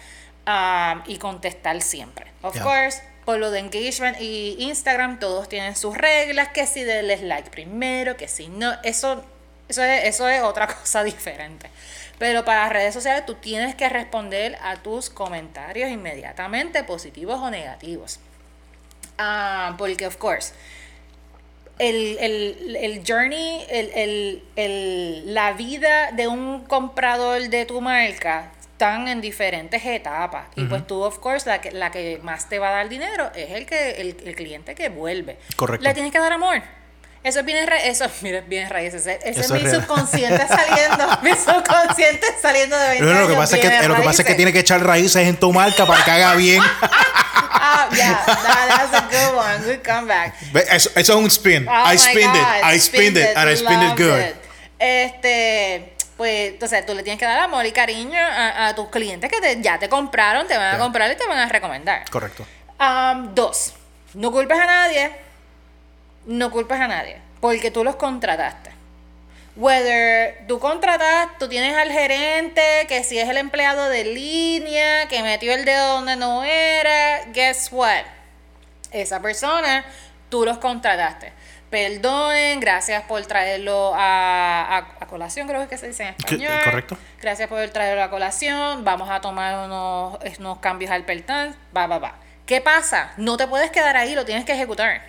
um, y contestar siempre. Of course, por lo de engagement y Instagram, todos tienen sus reglas, que si denles like primero, que si no, eso, eso, es, eso es otra *laughs* cosa diferente. Pero para redes sociales tú tienes que responder a tus comentarios inmediatamente, positivos o negativos. Ah, porque, of course, el, el, el journey, el, la vida de un comprador de tu marca están en diferentes etapas. Y pues tú, of course, la que, la que más te va a dar dinero es el que el, el cliente que vuelve. Correcto. Le tienes que dar amor. Eso es bien, eso, *laughs* mira, bien raíces. Ese, es mi subconsciente saliendo, *laughs* mi subconsciente saliendo de 20 lo que pasa es que Lo que pasa es que tiene que echar raíces en tu marca para que haga bien. *laughs* ah, yeah, that, that's a good one, good comeback. Eso, eso es un spin. Oh I spinned it, I spinned it, and I spinned it good. Este, pues entonces tú le tienes que dar amor y cariño a, tus clientes que ya te compraron, te van a comprar y te van a recomendar. Correcto. dos, no culpes a nadie, no culpes a nadie, porque tú los contrataste. Whether tú contratas, tú tienes al gerente, que si es el empleado de línea, que metió el dedo donde no era, guess what? Esa persona, tú los contrataste perdonen, gracias por traerlo a, colación, creo que se dice en español. Correcto. Gracias por traerlo a colación, vamos a tomar unos, unos cambios al pertán, va, va, va. ¿Qué pasa? No te puedes quedar ahí, lo tienes que ejecutar.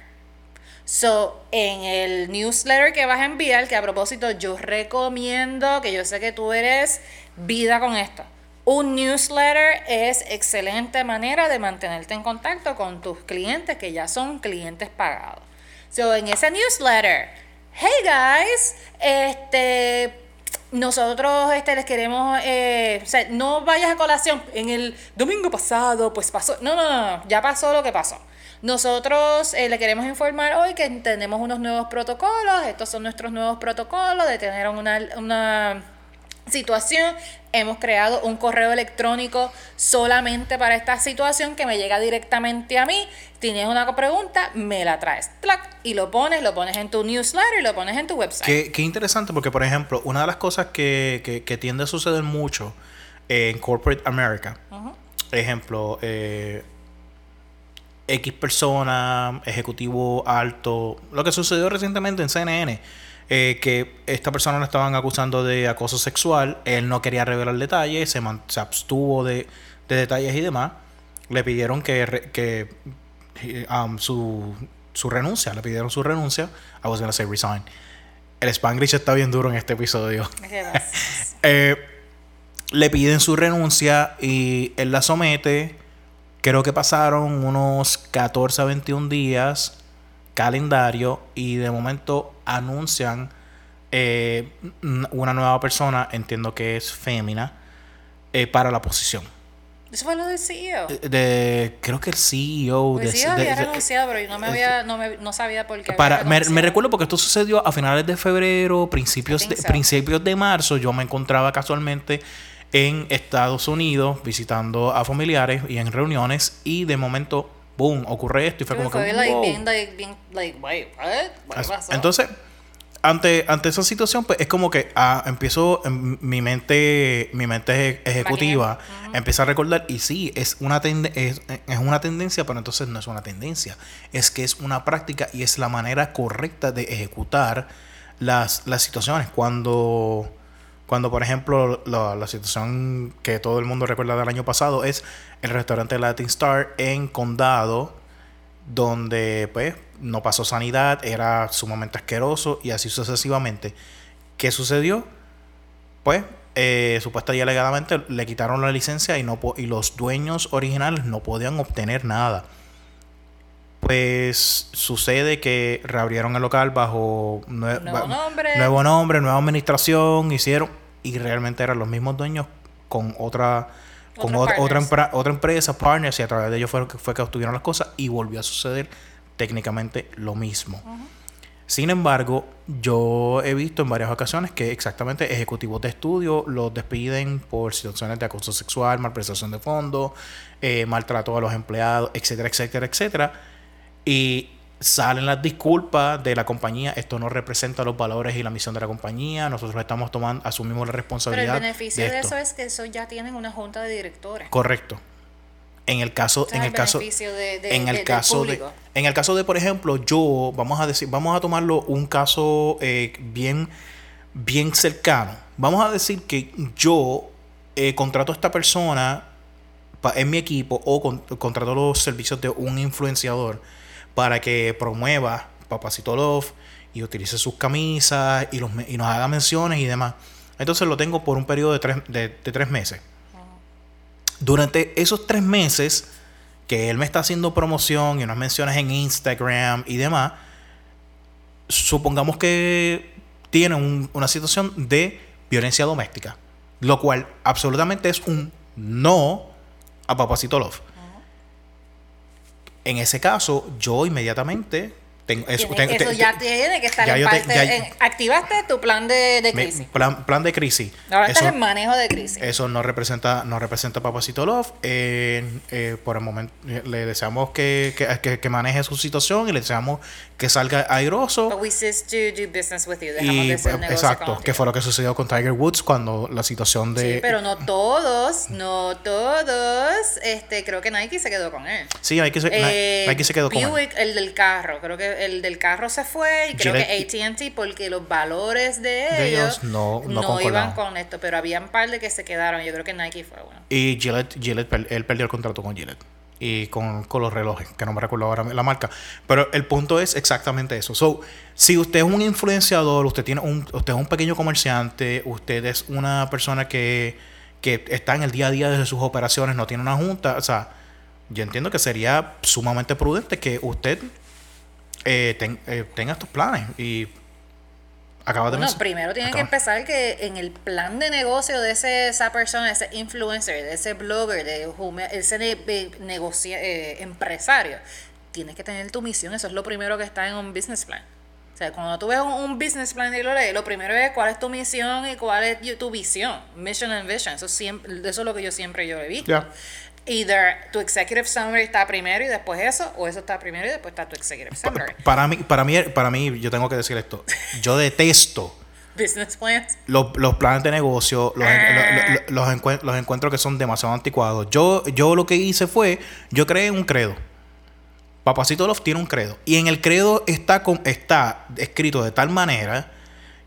So, en el newsletter que vas a enviar, que a propósito yo recomiendo, que yo sé que tú eres vida con esto, Un newsletter es excelente manera de mantenerte en contacto con tus clientes que ya son clientes pagados. So, en ese newsletter, hey guys, este, nosotros este, les queremos, eh, o sea, no vayas a colación. En el domingo pasado, pues pasó. No, no, no, ya pasó lo que pasó. Nosotros eh, le queremos informar hoy que tenemos unos nuevos protocolos. Estos son nuestros nuevos protocolos de tener una, una situación. Hemos creado un correo electrónico solamente para esta situación que me llega directamente a mí. Tienes una pregunta, me la traes. y lo pones, lo pones en tu newsletter y lo pones en tu website. Qué, interesante, porque por ejemplo, una de las cosas que, tiende a suceder mucho en Corporate America, ejemplo, eh, X persona, ejecutivo alto, lo que sucedió recientemente en CNN eh, que esta persona lo estaban acusando de acoso sexual, él no quería revelar detalles, se, se abstuvo de, detalles y demás, le pidieron que, que um, su, su, renuncia, le pidieron su renuncia, I was gonna say resign. El Spanglish está bien duro en este episodio. *laughs* *laughs* eh, le piden su renuncia y él la somete. Creo que pasaron unos 14 a 21 días calendario y de momento anuncian eh, una nueva persona, entiendo que es fémina, eh, para la posición. Eso fue lo del CEO. Eh, de, creo que el CEO. El CEO había renunciado, pero yo no, me había, no, me, no sabía por qué. Para, me, me, recuerdo porque esto sucedió a finales de febrero, principios de, principios de marzo. Yo me encontraba casualmente en Estados Unidos visitando a familiares y en reuniones y de momento boom, ocurre esto y fue como que... Entonces, ante, ante esa situación, pues es como que ah, empiezo, mi mente, mi mente ejecutiva empieza a recordar, y sí, es una, es, es una tendencia, pero entonces no es una tendencia, es que es una práctica y es la manera correcta de ejecutar las, las situaciones. Cuando cuando, por ejemplo, la, situación que todo el mundo recuerda del año pasado es el restaurante Latin Star en Condado, donde pues no pasó sanidad, era sumamente asqueroso y así sucesivamente. ¿Qué sucedió? Pues eh, supuesta y alegadamente le quitaron la licencia y, no y los dueños originales no podían obtener nada. Pues sucede que reabrieron el local bajo nuevo, nombre. nuevo nombre, nueva administración, hicieron y realmente eran los mismos dueños con otra con otra, otra, empresa, partners, y a través de ellos fue, fue que obtuvieron las cosas y volvió a suceder técnicamente lo mismo. Sin embargo, yo he visto en varias ocasiones que exactamente ejecutivos de estudio los despiden por situaciones de acoso sexual, malprestación de fondos, eh, maltrato a los empleados, etcétera, etcétera, etcétera. Y salen las disculpas de la compañía, esto no representa los valores y la misión de la compañía, nosotros estamos tomando, asumimos la responsabilidad. Pero el beneficio de, eso es que eso ya tienen una junta de directores. Correcto. En el caso, en el, caso, en el caso de, en el caso de, por ejemplo, yo, vamos a decir, vamos a tomarlo un caso eh, bien, bien cercano. Vamos a decir que yo eh, contrato a esta persona en mi equipo o contrato los servicios de un influenciador para que promueva Papacito Love y utilice sus camisas y, los, y nos haga menciones y demás. Entonces lo tengo por un periodo de tres, de, tres meses. Durante esos tres meses que él me está haciendo promoción y unas menciones en Instagram y demás, supongamos que tiene una situación de violencia doméstica, lo cual absolutamente es un no a Papacito Love. En ese caso, yo inmediatamente eso, ya tiene que estar en parte. activaste tu plan de, crisis. plan, de crisis. Ahora estás en manejo de crisis. Eso no representa, no representa Papacito Love. Eh, por el momento le deseamos que, que, que, maneje su situación y le deseamos que salga airoso. But we do business with you. y, exacto, que fue lo que sucedió con Tiger Woods cuando la situación de. Sí, pero no todos, no todos. Este, creo que Nike se quedó con él. Sí, Nike se, eh, Nike se quedó con él. el del carro, creo que el del carro se fue y creo que ATT porque los valores de, ellos, no, iban con esto, pero había un par de que se quedaron. Yo creo que Nike fue bueno. Y Gillette, Gillette él perdió el contrato con Gillette y con, los relojes, que no me recuerdo ahora la marca. Pero el punto es exactamente eso. So, si usted es un influenciador, usted tiene un, usted es un pequeño comerciante, usted es una persona que que está en el día a día de sus operaciones, no tiene una junta. O sea, yo entiendo que sería sumamente prudente que usted eh, ten- eh, tenga estos planes y acaba de menc- primero tiene que empezar que en el plan de negocio de ese, esa persona, ese influencer, de ese blogger, de ese eh, negocia- eh, empresario, tienes que tener tu misión. Eso es lo primero que está en un business plan. O sea, cuando tú ves un, un business plan y lo lees, lo primero es cuál es tu misión y cuál es tu- visión. Mission and vision. Eso, siempre, eso es lo que yo siempre yo he visto. Either tu executive summary está primero y después eso, o eso está primero y después está tu executive summary. Para mí, para mí, para mí, yo tengo que decir esto. Yo detesto *laughs* Business plans. los, los planes de negocio, los, Ah. los, los encuen- los encuentros que son demasiado anticuados. Yo, yo lo que hice fue, yo creé un credo. Papacito Love tiene un credo. Y en el credo está, con, está escrito de tal manera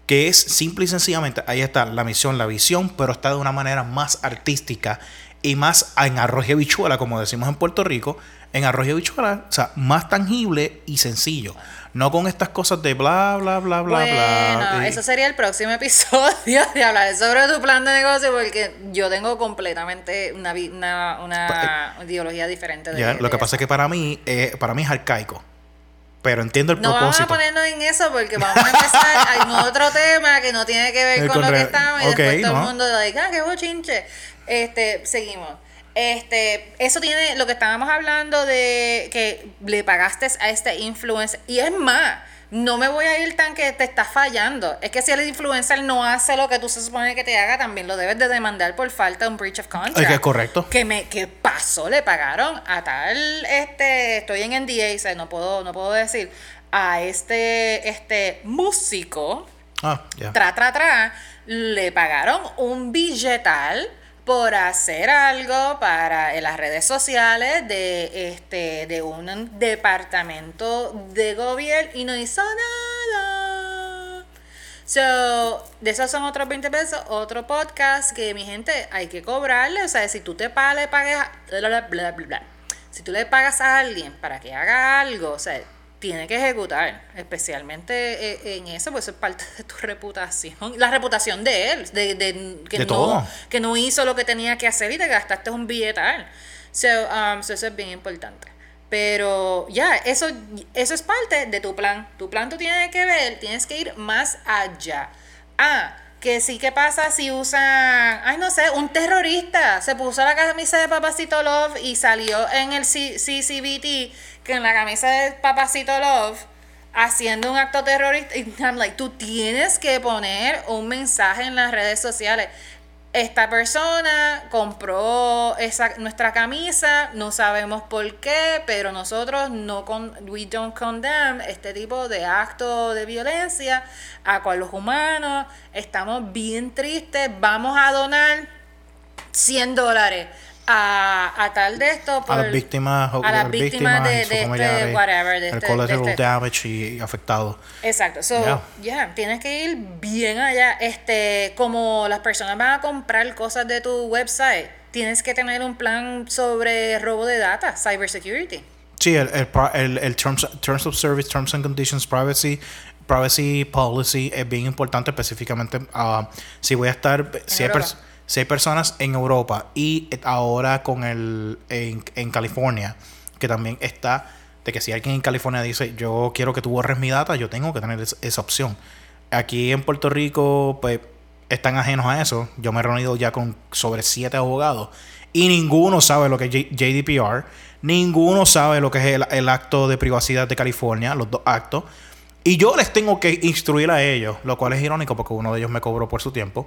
que es simple y sencillamente, ahí está la misión, la visión, pero está de una manera más artística y más en arroz y habichuela, como decimos en Puerto Rico, en arroz y habichuela, o sea, más tangible y sencillo. No con estas cosas de bla, bla, bla, bla, Bueno, bla. y- eso sería el próximo *laughs* episodio de hablar sobre tu plan de negocio porque yo tengo completamente una, una, una ideología diferente de Ya, de lo que eso. pasa es que para mí, eh, para mí es arcaico. Pero entiendo el No vamos a propósito. ponernos en eso porque vamos a empezar en otro tema que no tiene que ver *laughs* Eh, con, lo que estamos y ok, después todo no. el mundo like, ah, qué bochinche. Este, seguimos. Este, eso tiene lo que estábamos hablando de que le pagaste a este influencer. Y es más, no me voy a ir tan que te está fallando. Es que si el influencer no hace lo que tú se supone que te haga, también lo debes de demandar por falta de un breach of contract. Es que es correcto. Que me que pasó, le pagaron a tal este estoy en NDA, o sea, no puedo no puedo decir a este este músico Ah, tra tra tra le pagaron un billetal por hacer algo para las redes sociales de este de un departamento de gobierno y no hizo nada. So, de esos son otros 20 pesos, otro podcast que mi gente hay que cobrarle. O sea, si tú te pagas, le pagas, bla, bla, bla, bla. Si tú le pagas a alguien para que haga algo, o sea, tiene que ejecutar, especialmente eh, en eso, pues eso es parte de tu reputación. La reputación de él, de, de- que, De no, todo. que no hizo lo que tenía que hacer y te gastaste un billetal. So, um, so eso es bien importante. Pero ya, eso, eso es parte de tu plan. Tu plan tú tienes que ver, tienes que ir más allá. Ah, que sí, ¿qué pasa si usan, ay no sé, un terrorista se puso la camisa de Papacito Love y salió en el C- CCBT en la camisa de Papacito Love haciendo un acto terrorista? Y like, tú tienes que poner un mensaje en las redes sociales. Esta persona compró esa, nuestra camisa, no sabemos por qué, pero nosotros no con, we don't condemn este tipo de acto de violencia a con los humanos. Estamos bien tristes, vamos a donar 100 dólares a, a tal de esto a las víctimas, a las víctimas de, de este familiares, whatever, de el este- collateral de este- damage y afectados. Exacto. So, Yeah. ya, tienes que ir bien allá. Este, como las personas van a comprar cosas de tu website, tienes que tener un plan sobre robo de data, cybersecurity. Sí, el, el, el- el terms, terms of Service, Terms and Conditions, Privacy, Privacy Policy es bien importante específicamente ah, si voy a estar, si hay, Europa. pers- si hay personas en Europa y ahora con el en, en California, que también está de que si alguien en California dice yo quiero que tú borres mi data, yo tengo que tener es- esa opción. Aquí en Puerto Rico, pues están ajenos a eso. Yo me he reunido ya con sobre siete abogados y ninguno sabe lo que es JDPR, ninguno sabe lo que es el, el acto de privacidad de California, los dos actos. Y yo les tengo que instruir a ellos, lo cual es irónico porque uno de ellos me cobró por su tiempo.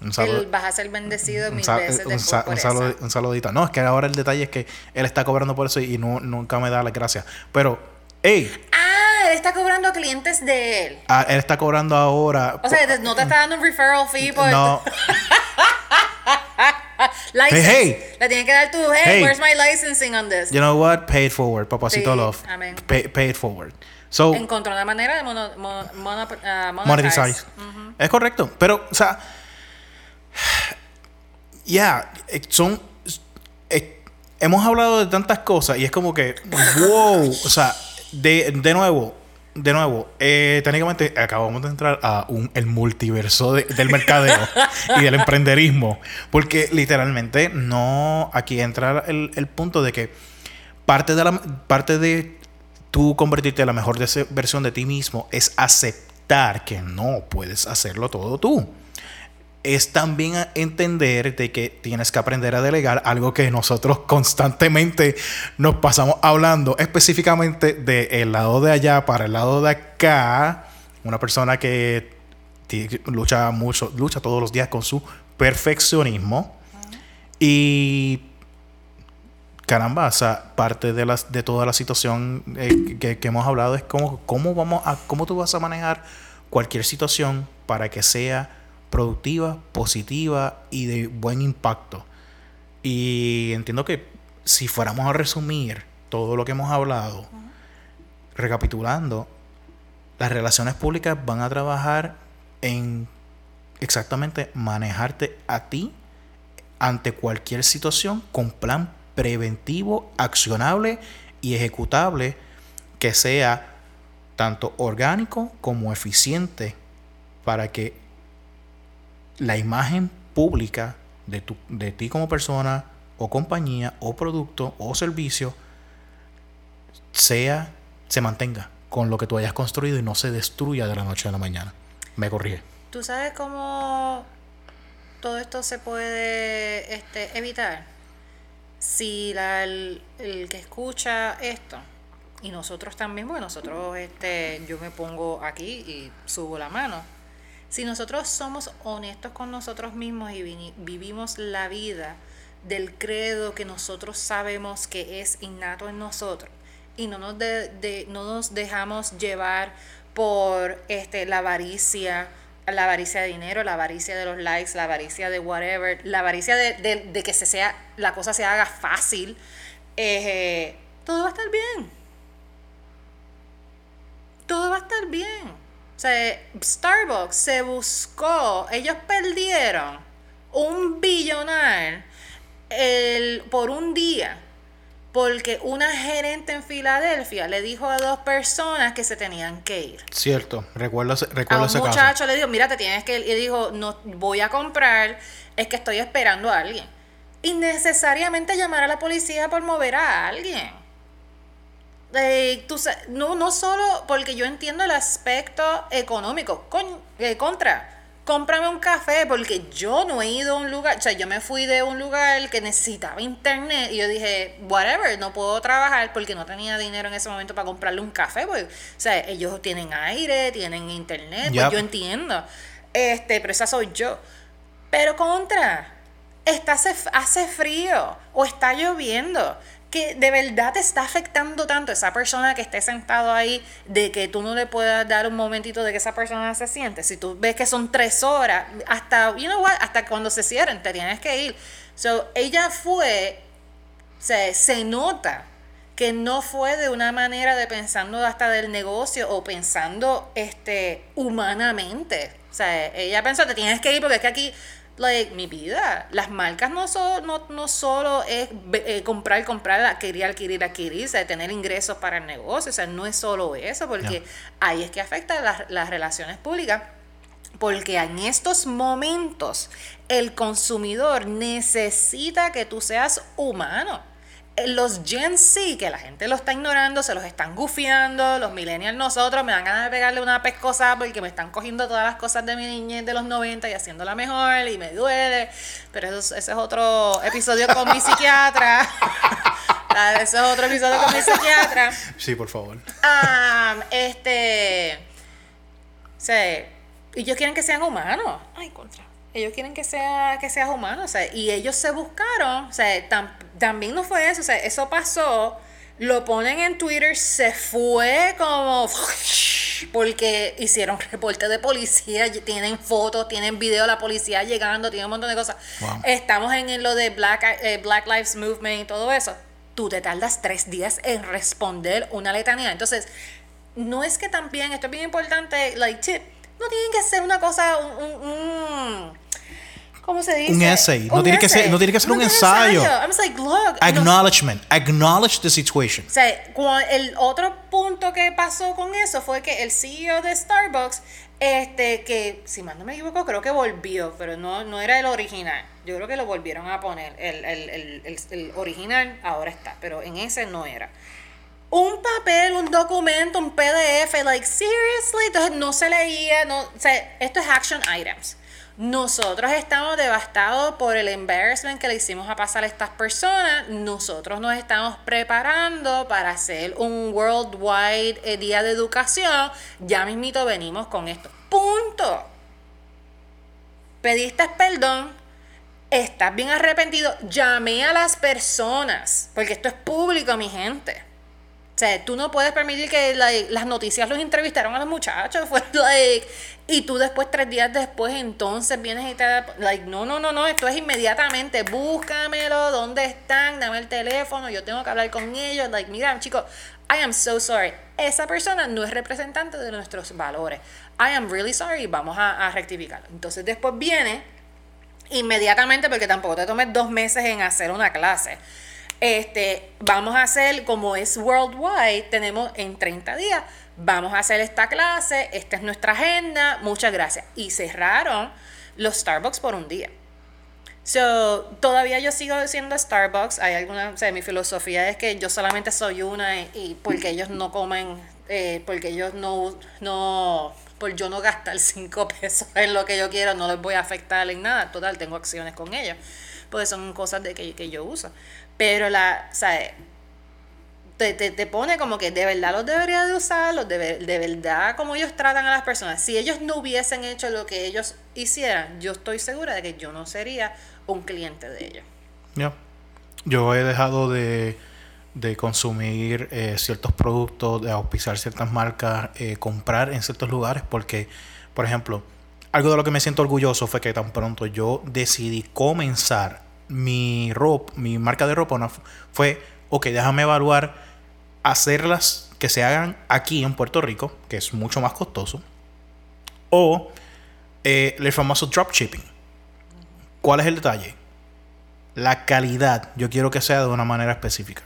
Un saludo. Vas a ser bendecido Un, mil sa- veces un después un eso. salu- un saludito. No, es que ahora el detalle es que él está cobrando por eso y no- nunca me da las gracias. Pero, hey, Ah, él está cobrando clientes de él. ah, él está cobrando ahora. O sea, no te está dando un referral fee por no, *laughs* license. Hey, hey. Le tienes que dar tu, hey, Hey. where's my licensing on this? you know what? Pay it forward, papacito Sí, love. amén. Pay, pay it forward. So, Encontró una manera de mono, mono, mono- ah, monetize. monetize. Es correcto. Pero, o sea, *sighs* ya, eh, son. eh, hemos hablado de tantas cosas y es como que, wow, o sea, de, de nuevo, de nuevo, eh, técnicamente acabamos de entrar a un, el multiverso del mercadeo *laughs* y del emprenderismo. Porque literalmente no. Aquí entra el, el, punto de que parte de la parte de tú convertirte en la mejor versión de ti mismo es aceptar que no puedes hacerlo todo tú es también entender de que tienes que aprender a delegar algo que nosotros constantemente nos pasamos hablando específicamente del lado de allá para el lado de acá. Una persona que lucha mucho lucha todos los días con su perfeccionismo. Y caramba o sea parte de las de toda la situación eh, que, que, hemos hablado es cómo, cómo vamos a cómo tú vas a manejar cualquier situación para que sea productiva, positiva y de buen impacto. Y entiendo que si fuéramos a resumir todo lo que hemos hablado, recapitulando, las relaciones públicas van a trabajar en exactamente manejarte a ti ante cualquier situación con plan preventivo, accionable y ejecutable que sea tanto orgánico como eficiente para que la imagen pública de, tu, de ti como persona o compañía o producto o servicio sea, se mantenga con lo que tú hayas construido y no se destruya de la noche a la mañana. Me corrige. ¿Tú sabes cómo todo esto se puede este, evitar? Si la, el, que escucha esto, y nosotros también, bueno, nosotros, este, yo me pongo aquí y subo la mano si nosotros somos honestos con nosotros mismos y vivimos la vida del credo que nosotros sabemos que es innato en nosotros y no nos, de, no nos dejamos llevar por este, la avaricia, la avaricia de dinero, la avaricia de los likes, la avaricia de whatever, la avaricia de, que se sea, la cosa se haga fácil, eh, todo va a estar bien. Todo va a estar bien. O sea, Starbucks se buscó, ellos perdieron un billonar el, por un día porque una gerente en Filadelfia le dijo a dos personas que se tenían que ir. Cierto, recuerdo, recuerdo a un muchacho le dijo, mira, te tienes que ir. Y dijo, no, voy a comprar, es que estoy esperando a alguien. Innecesariamente llamar a la policía por mover a alguien. Eh, tú, no, no solo porque yo entiendo el aspecto económico, con, eh, contra, cómprame un café porque yo no he ido a un lugar, o sea, yo me fui de un lugar que necesitaba internet y yo dije, whatever, no puedo trabajar porque no tenía dinero en ese momento para comprarle un café, o sea, ellos tienen aire, tienen internet, pues yo entiendo, este, pero esa soy yo. Pero contra, está, hace frío o está lloviendo que de verdad te está afectando tanto esa persona que esté sentado ahí, de que tú no le puedas dar un momentito de que esa persona se siente. Si tú ves que son tres horas, hasta, you know what, hasta cuando se cierren, te tienes que ir. So, ella fue, se, se nota que no fue de una manera de pensando hasta del negocio o pensando este humanamente. O sea, ella pensó, te tienes que ir porque es que aquí like, mi vida. Las marcas no, son no, no solo es eh, comprar, comprar, adquirir, adquirir, adquirir, o sea, tener ingresos para el negocio, o sea, no es solo eso, porque ahí es que afecta las, las relaciones públicas. Porque en estos momentos el consumidor necesita que tú seas humano los Gen Z, que la gente lo está ignorando, se los están gufiando, los millennials nosotros, me dan ganas de pegarle una pescosa porque me están cogiendo todas las cosas de mi niñez de los 90 y haciéndola mejor y me duele. Pero eso, ese es otro episodio con mi psiquiatra. *laughs* ese es otro episodio con mi psiquiatra. Sí, por favor. este. O sea, ellos quieren que sean humanos. Ay, contra. Ellos quieren que sea que seas humano, o sea, y ellos se buscaron, o sea, también no fue eso, o sea, eso pasó, lo ponen en Twitter, se fue como *laughs* porque hicieron reporte de policía, tienen fotos, tienen video de la policía llegando, tienen un montón de cosas. Estamos en lo de Black, eh, Black Lives Movement y todo eso. Tú te tardas tres días en responder una letanía. Entonces, no es que también, esto es bien importante, like tip, no tienen que ser una cosa, un ¿Cómo se dice? Un essay. No Un tiene que ser- essay. no tiene que ser un tiene ensayo. Just like, look. no- Acknowledgement. Acknowledge the situation. O sea, el otro punto que pasó con eso fue que el CEO de Starbucks, este, que si mal no me equivoco, creo que volvió, pero no, no era el original. Yo creo que lo volvieron a poner. El, el, el, el, el original ahora está, pero en ese no era. Un papel, un documento, un PDF, like, seriously, entonces no se leía, no, esto es action items. Nosotros estamos devastados por el embarrassment que le hicimos a pasar a estas personas. Nosotros nos estamos preparando para hacer un worldwide eh, día de educación. Ya mismito venimos con esto. Punto. Pediste perdón, estás bien arrepentido, llamé a las personas, porque esto es público, mi gente. O sea, tú no puedes permitir que las noticias los entrevistaron a los muchachos. *laughs* Fue like, y tú después, tres días después, entonces vienes y te. Like, no, no, no, no. Esto es inmediatamente. Búscamelo. ¿Dónde están? Dame el teléfono. Yo tengo que hablar con ellos. Like, mira, chicos, I am so sorry. Esa persona no es representante de nuestros valores. I am really sorry. Vamos a, a rectificarlo. Entonces, después viene inmediatamente, porque tampoco te tomes dos meses en hacer una clase. Este, vamos a hacer, como es worldwide, tenemos en 30 días, vamos a hacer esta clase, esta es nuestra agenda, muchas gracias. Y cerraron los Starbucks por un día. So, todavía yo sigo siendo Starbucks. Hay alguna, o sea, mi filosofía es que yo solamente soy una y, porque ellos no comen, eh, porque ellos no, no, por yo no gastar *laughs* cinco pesos en lo que yo quiero, no les voy a afectar en nada. Total, tengo acciones con ellos. Porque son cosas de que, que yo uso. Pero la, sea, te, te, te pone como que de verdad los debería de usar, los de, de verdad como ellos tratan a las personas. Si ellos no hubiesen hecho lo que ellos hicieran, yo estoy segura de que yo no sería un cliente de ellos. Ya. Yo he dejado de, de consumir eh, ciertos productos, de auspiciar ciertas marcas, eh, comprar en ciertos lugares porque, por ejemplo, algo de lo que me siento orgulloso fue que tan pronto yo decidí comenzar mi ropa, mi marca de ropa, fue, ok, déjame evaluar hacerlas que se hagan aquí en Puerto Rico, que es mucho más costoso, o eh, el famoso dropshipping. ¿Cuál es el detalle? La calidad, yo quiero que sea de una manera específica.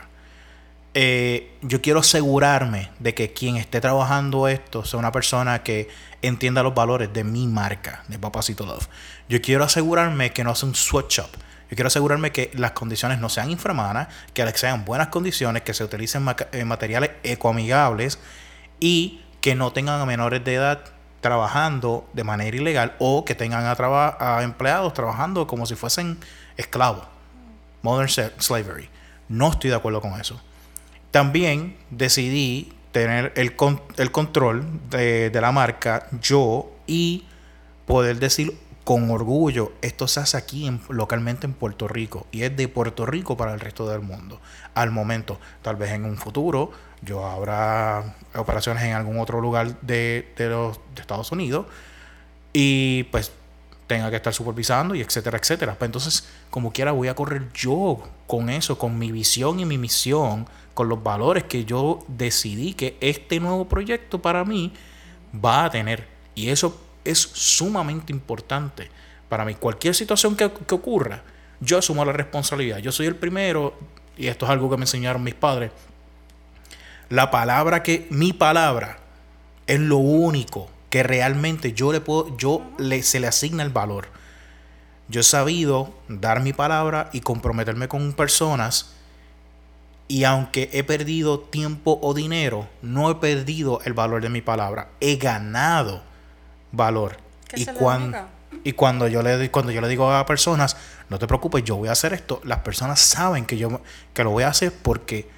Eh, yo quiero asegurarme de que quien esté trabajando esto sea una persona que entienda los valores de mi marca, de Papacito Love. Yo quiero asegurarme que no es un sweatshop. Yo quiero asegurarme que las condiciones no sean infrahumanas, que sean buenas condiciones, que se utilicen eh, materiales ecoamigables y que no tengan a menores de edad trabajando de manera ilegal o que tengan a, empleados trabajando como si fuesen esclavos. Modern slavery. No estoy de acuerdo con eso. También decidí tener el control de, de la marca yo y poder decir con orgullo, esto se hace aquí en- localmente en Puerto Rico y es de Puerto Rico para el resto del mundo. Al momento, tal vez en un futuro, yo habrá operaciones en algún otro lugar de, de los Estados Unidos y pues tenga que estar supervisando y etcétera, etcétera. Pues entonces, como quiera, voy a correr yo con eso, con mi visión y mi misión, con los valores que yo decidí que este nuevo proyecto para mí va a tener. Y eso es sumamente importante para mí. Cualquier situación que, que ocurra, yo asumo la responsabilidad. Yo soy el primero, y esto es algo que me enseñaron mis padres. La palabra que, mi palabra, es lo único que realmente yo le puedo, yo le, se le asigna el valor. Yo he sabido dar mi palabra y comprometerme con personas y aunque he perdido tiempo o dinero, no he perdido el valor de mi palabra. He ganado valor. Y, lo cuan- y cuando yo le cuando yo le digo a personas, no te preocupes, yo voy a hacer esto, las personas saben que yo que lo voy a hacer porque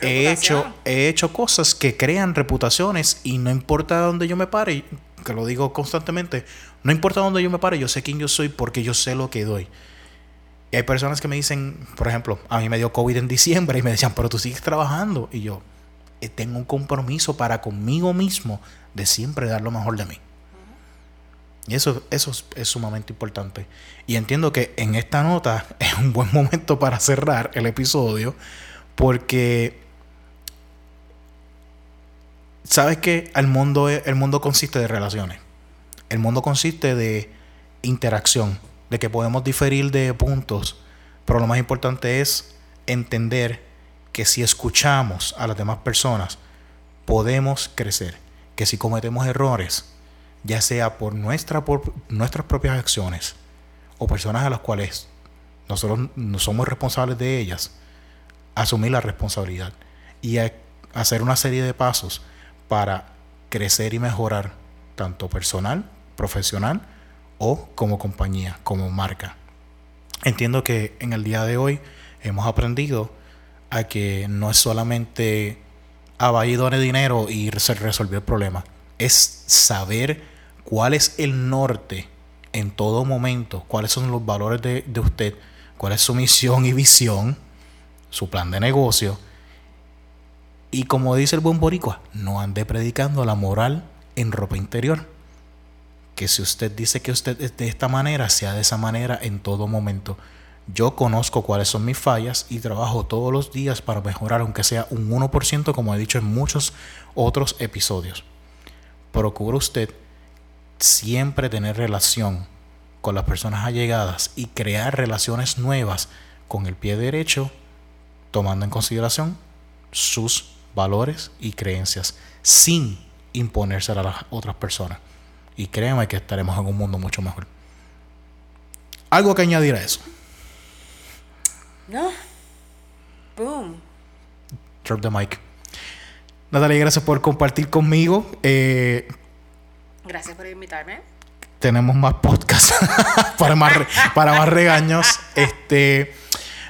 he hecho, he hecho cosas que crean reputaciones y no importa dónde yo me pare, que lo digo constantemente, no importa dónde yo me pare, yo sé quién yo soy porque yo sé lo que doy. Y hay personas que me dicen, por ejemplo, a mí me dio COVID en diciembre y me decían, pero tú sigues trabajando. Y yo eh, tengo un compromiso para conmigo mismo de siempre dar lo mejor de mí. Y eso, eso es, sumamente importante. Y entiendo que en esta nota *laughs* es un buen momento para cerrar el episodio porque sabes que el mundo, el mundo consiste de relaciones. El mundo consiste de interacción. de que podemos diferir de puntos, pero lo más importante es entender que si escuchamos a las demás personas, podemos crecer. Que si cometemos errores, ya sea por, nuestra, por nuestras propias acciones o personas a las cuales nosotros no somos responsables de ellas, asumir la responsabilidad y hacer una serie de pasos para crecer y mejorar tanto personal, profesional o como compañía, como marca. Entiendo que en el día de hoy hemos aprendido a que no es solamente a de dinero y resolver el problema, es saber cuál es el norte en todo momento, cuáles son los valores de, de usted, cuál es su misión y visión, su plan de negocio. Y como dice el buen boricua, no ande predicando la moral en ropa interior. Que si usted dice que usted es de esta manera, sea de esa manera en todo momento. Yo conozco cuáles son mis fallas y trabajo todos los días para mejorar, aunque sea un 1%, como he dicho en muchos otros episodios. Procura usted siempre tener relación con las personas allegadas y crear relaciones nuevas con el pie derecho, tomando en consideración sus valores y creencias, sin imponerse a las otras personas. Y créeme que estaremos en un mundo mucho mejor. ¿Algo que añadir a eso? No. Boom. Drop the mic. Natalia, gracias por compartir conmigo. Eh, gracias por invitarme. Tenemos más podcasts *laughs* para, más, para más regaños. Este,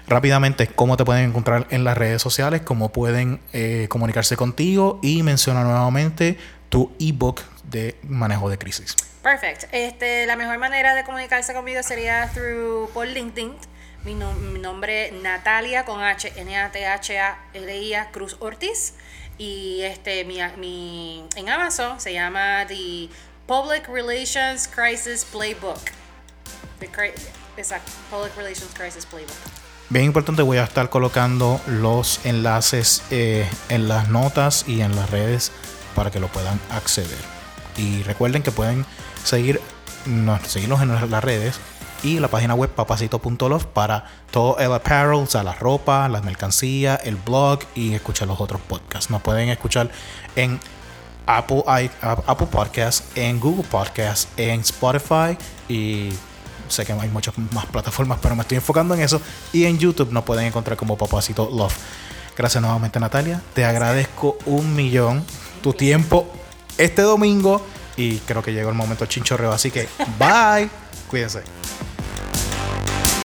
rápidamente, ¿cómo te pueden encontrar en las redes sociales? ¿Cómo pueden eh, comunicarse contigo? Y menciona nuevamente tu ebook de manejo de crisis. Perfecto. Este, la mejor manera de comunicarse conmigo sería through, por LinkedIn mi, nombre es Natalia con H, N-A-T-H-A-L-I-A Cruz Ortiz. Y este, mi, mi, en Amazon se llama The Public Relations Crisis Playbook. exacto, Public Relations Crisis Playbook. Bien importante, voy a estar colocando los enlaces eh, en las notas y en las redes para que lo puedan acceder. Y recuerden que pueden seguir, seguirnos en las redes y la página web papacito.love para todo el apparel, o sea, la ropa, las mercancías, el blog y escuchar los otros podcasts. Nos pueden escuchar en Apple, Apple Podcasts, en Google Podcasts, en Spotify y sé que hay muchas más plataformas, pero me estoy enfocando en eso. Y en YouTube nos pueden encontrar como Papacito Love. Gracias nuevamente Natalia. Te agradezco un millón tu tiempo este domingo y creo que llegó el momento chinchorreo. Así que *laughs* bye. Cuídense.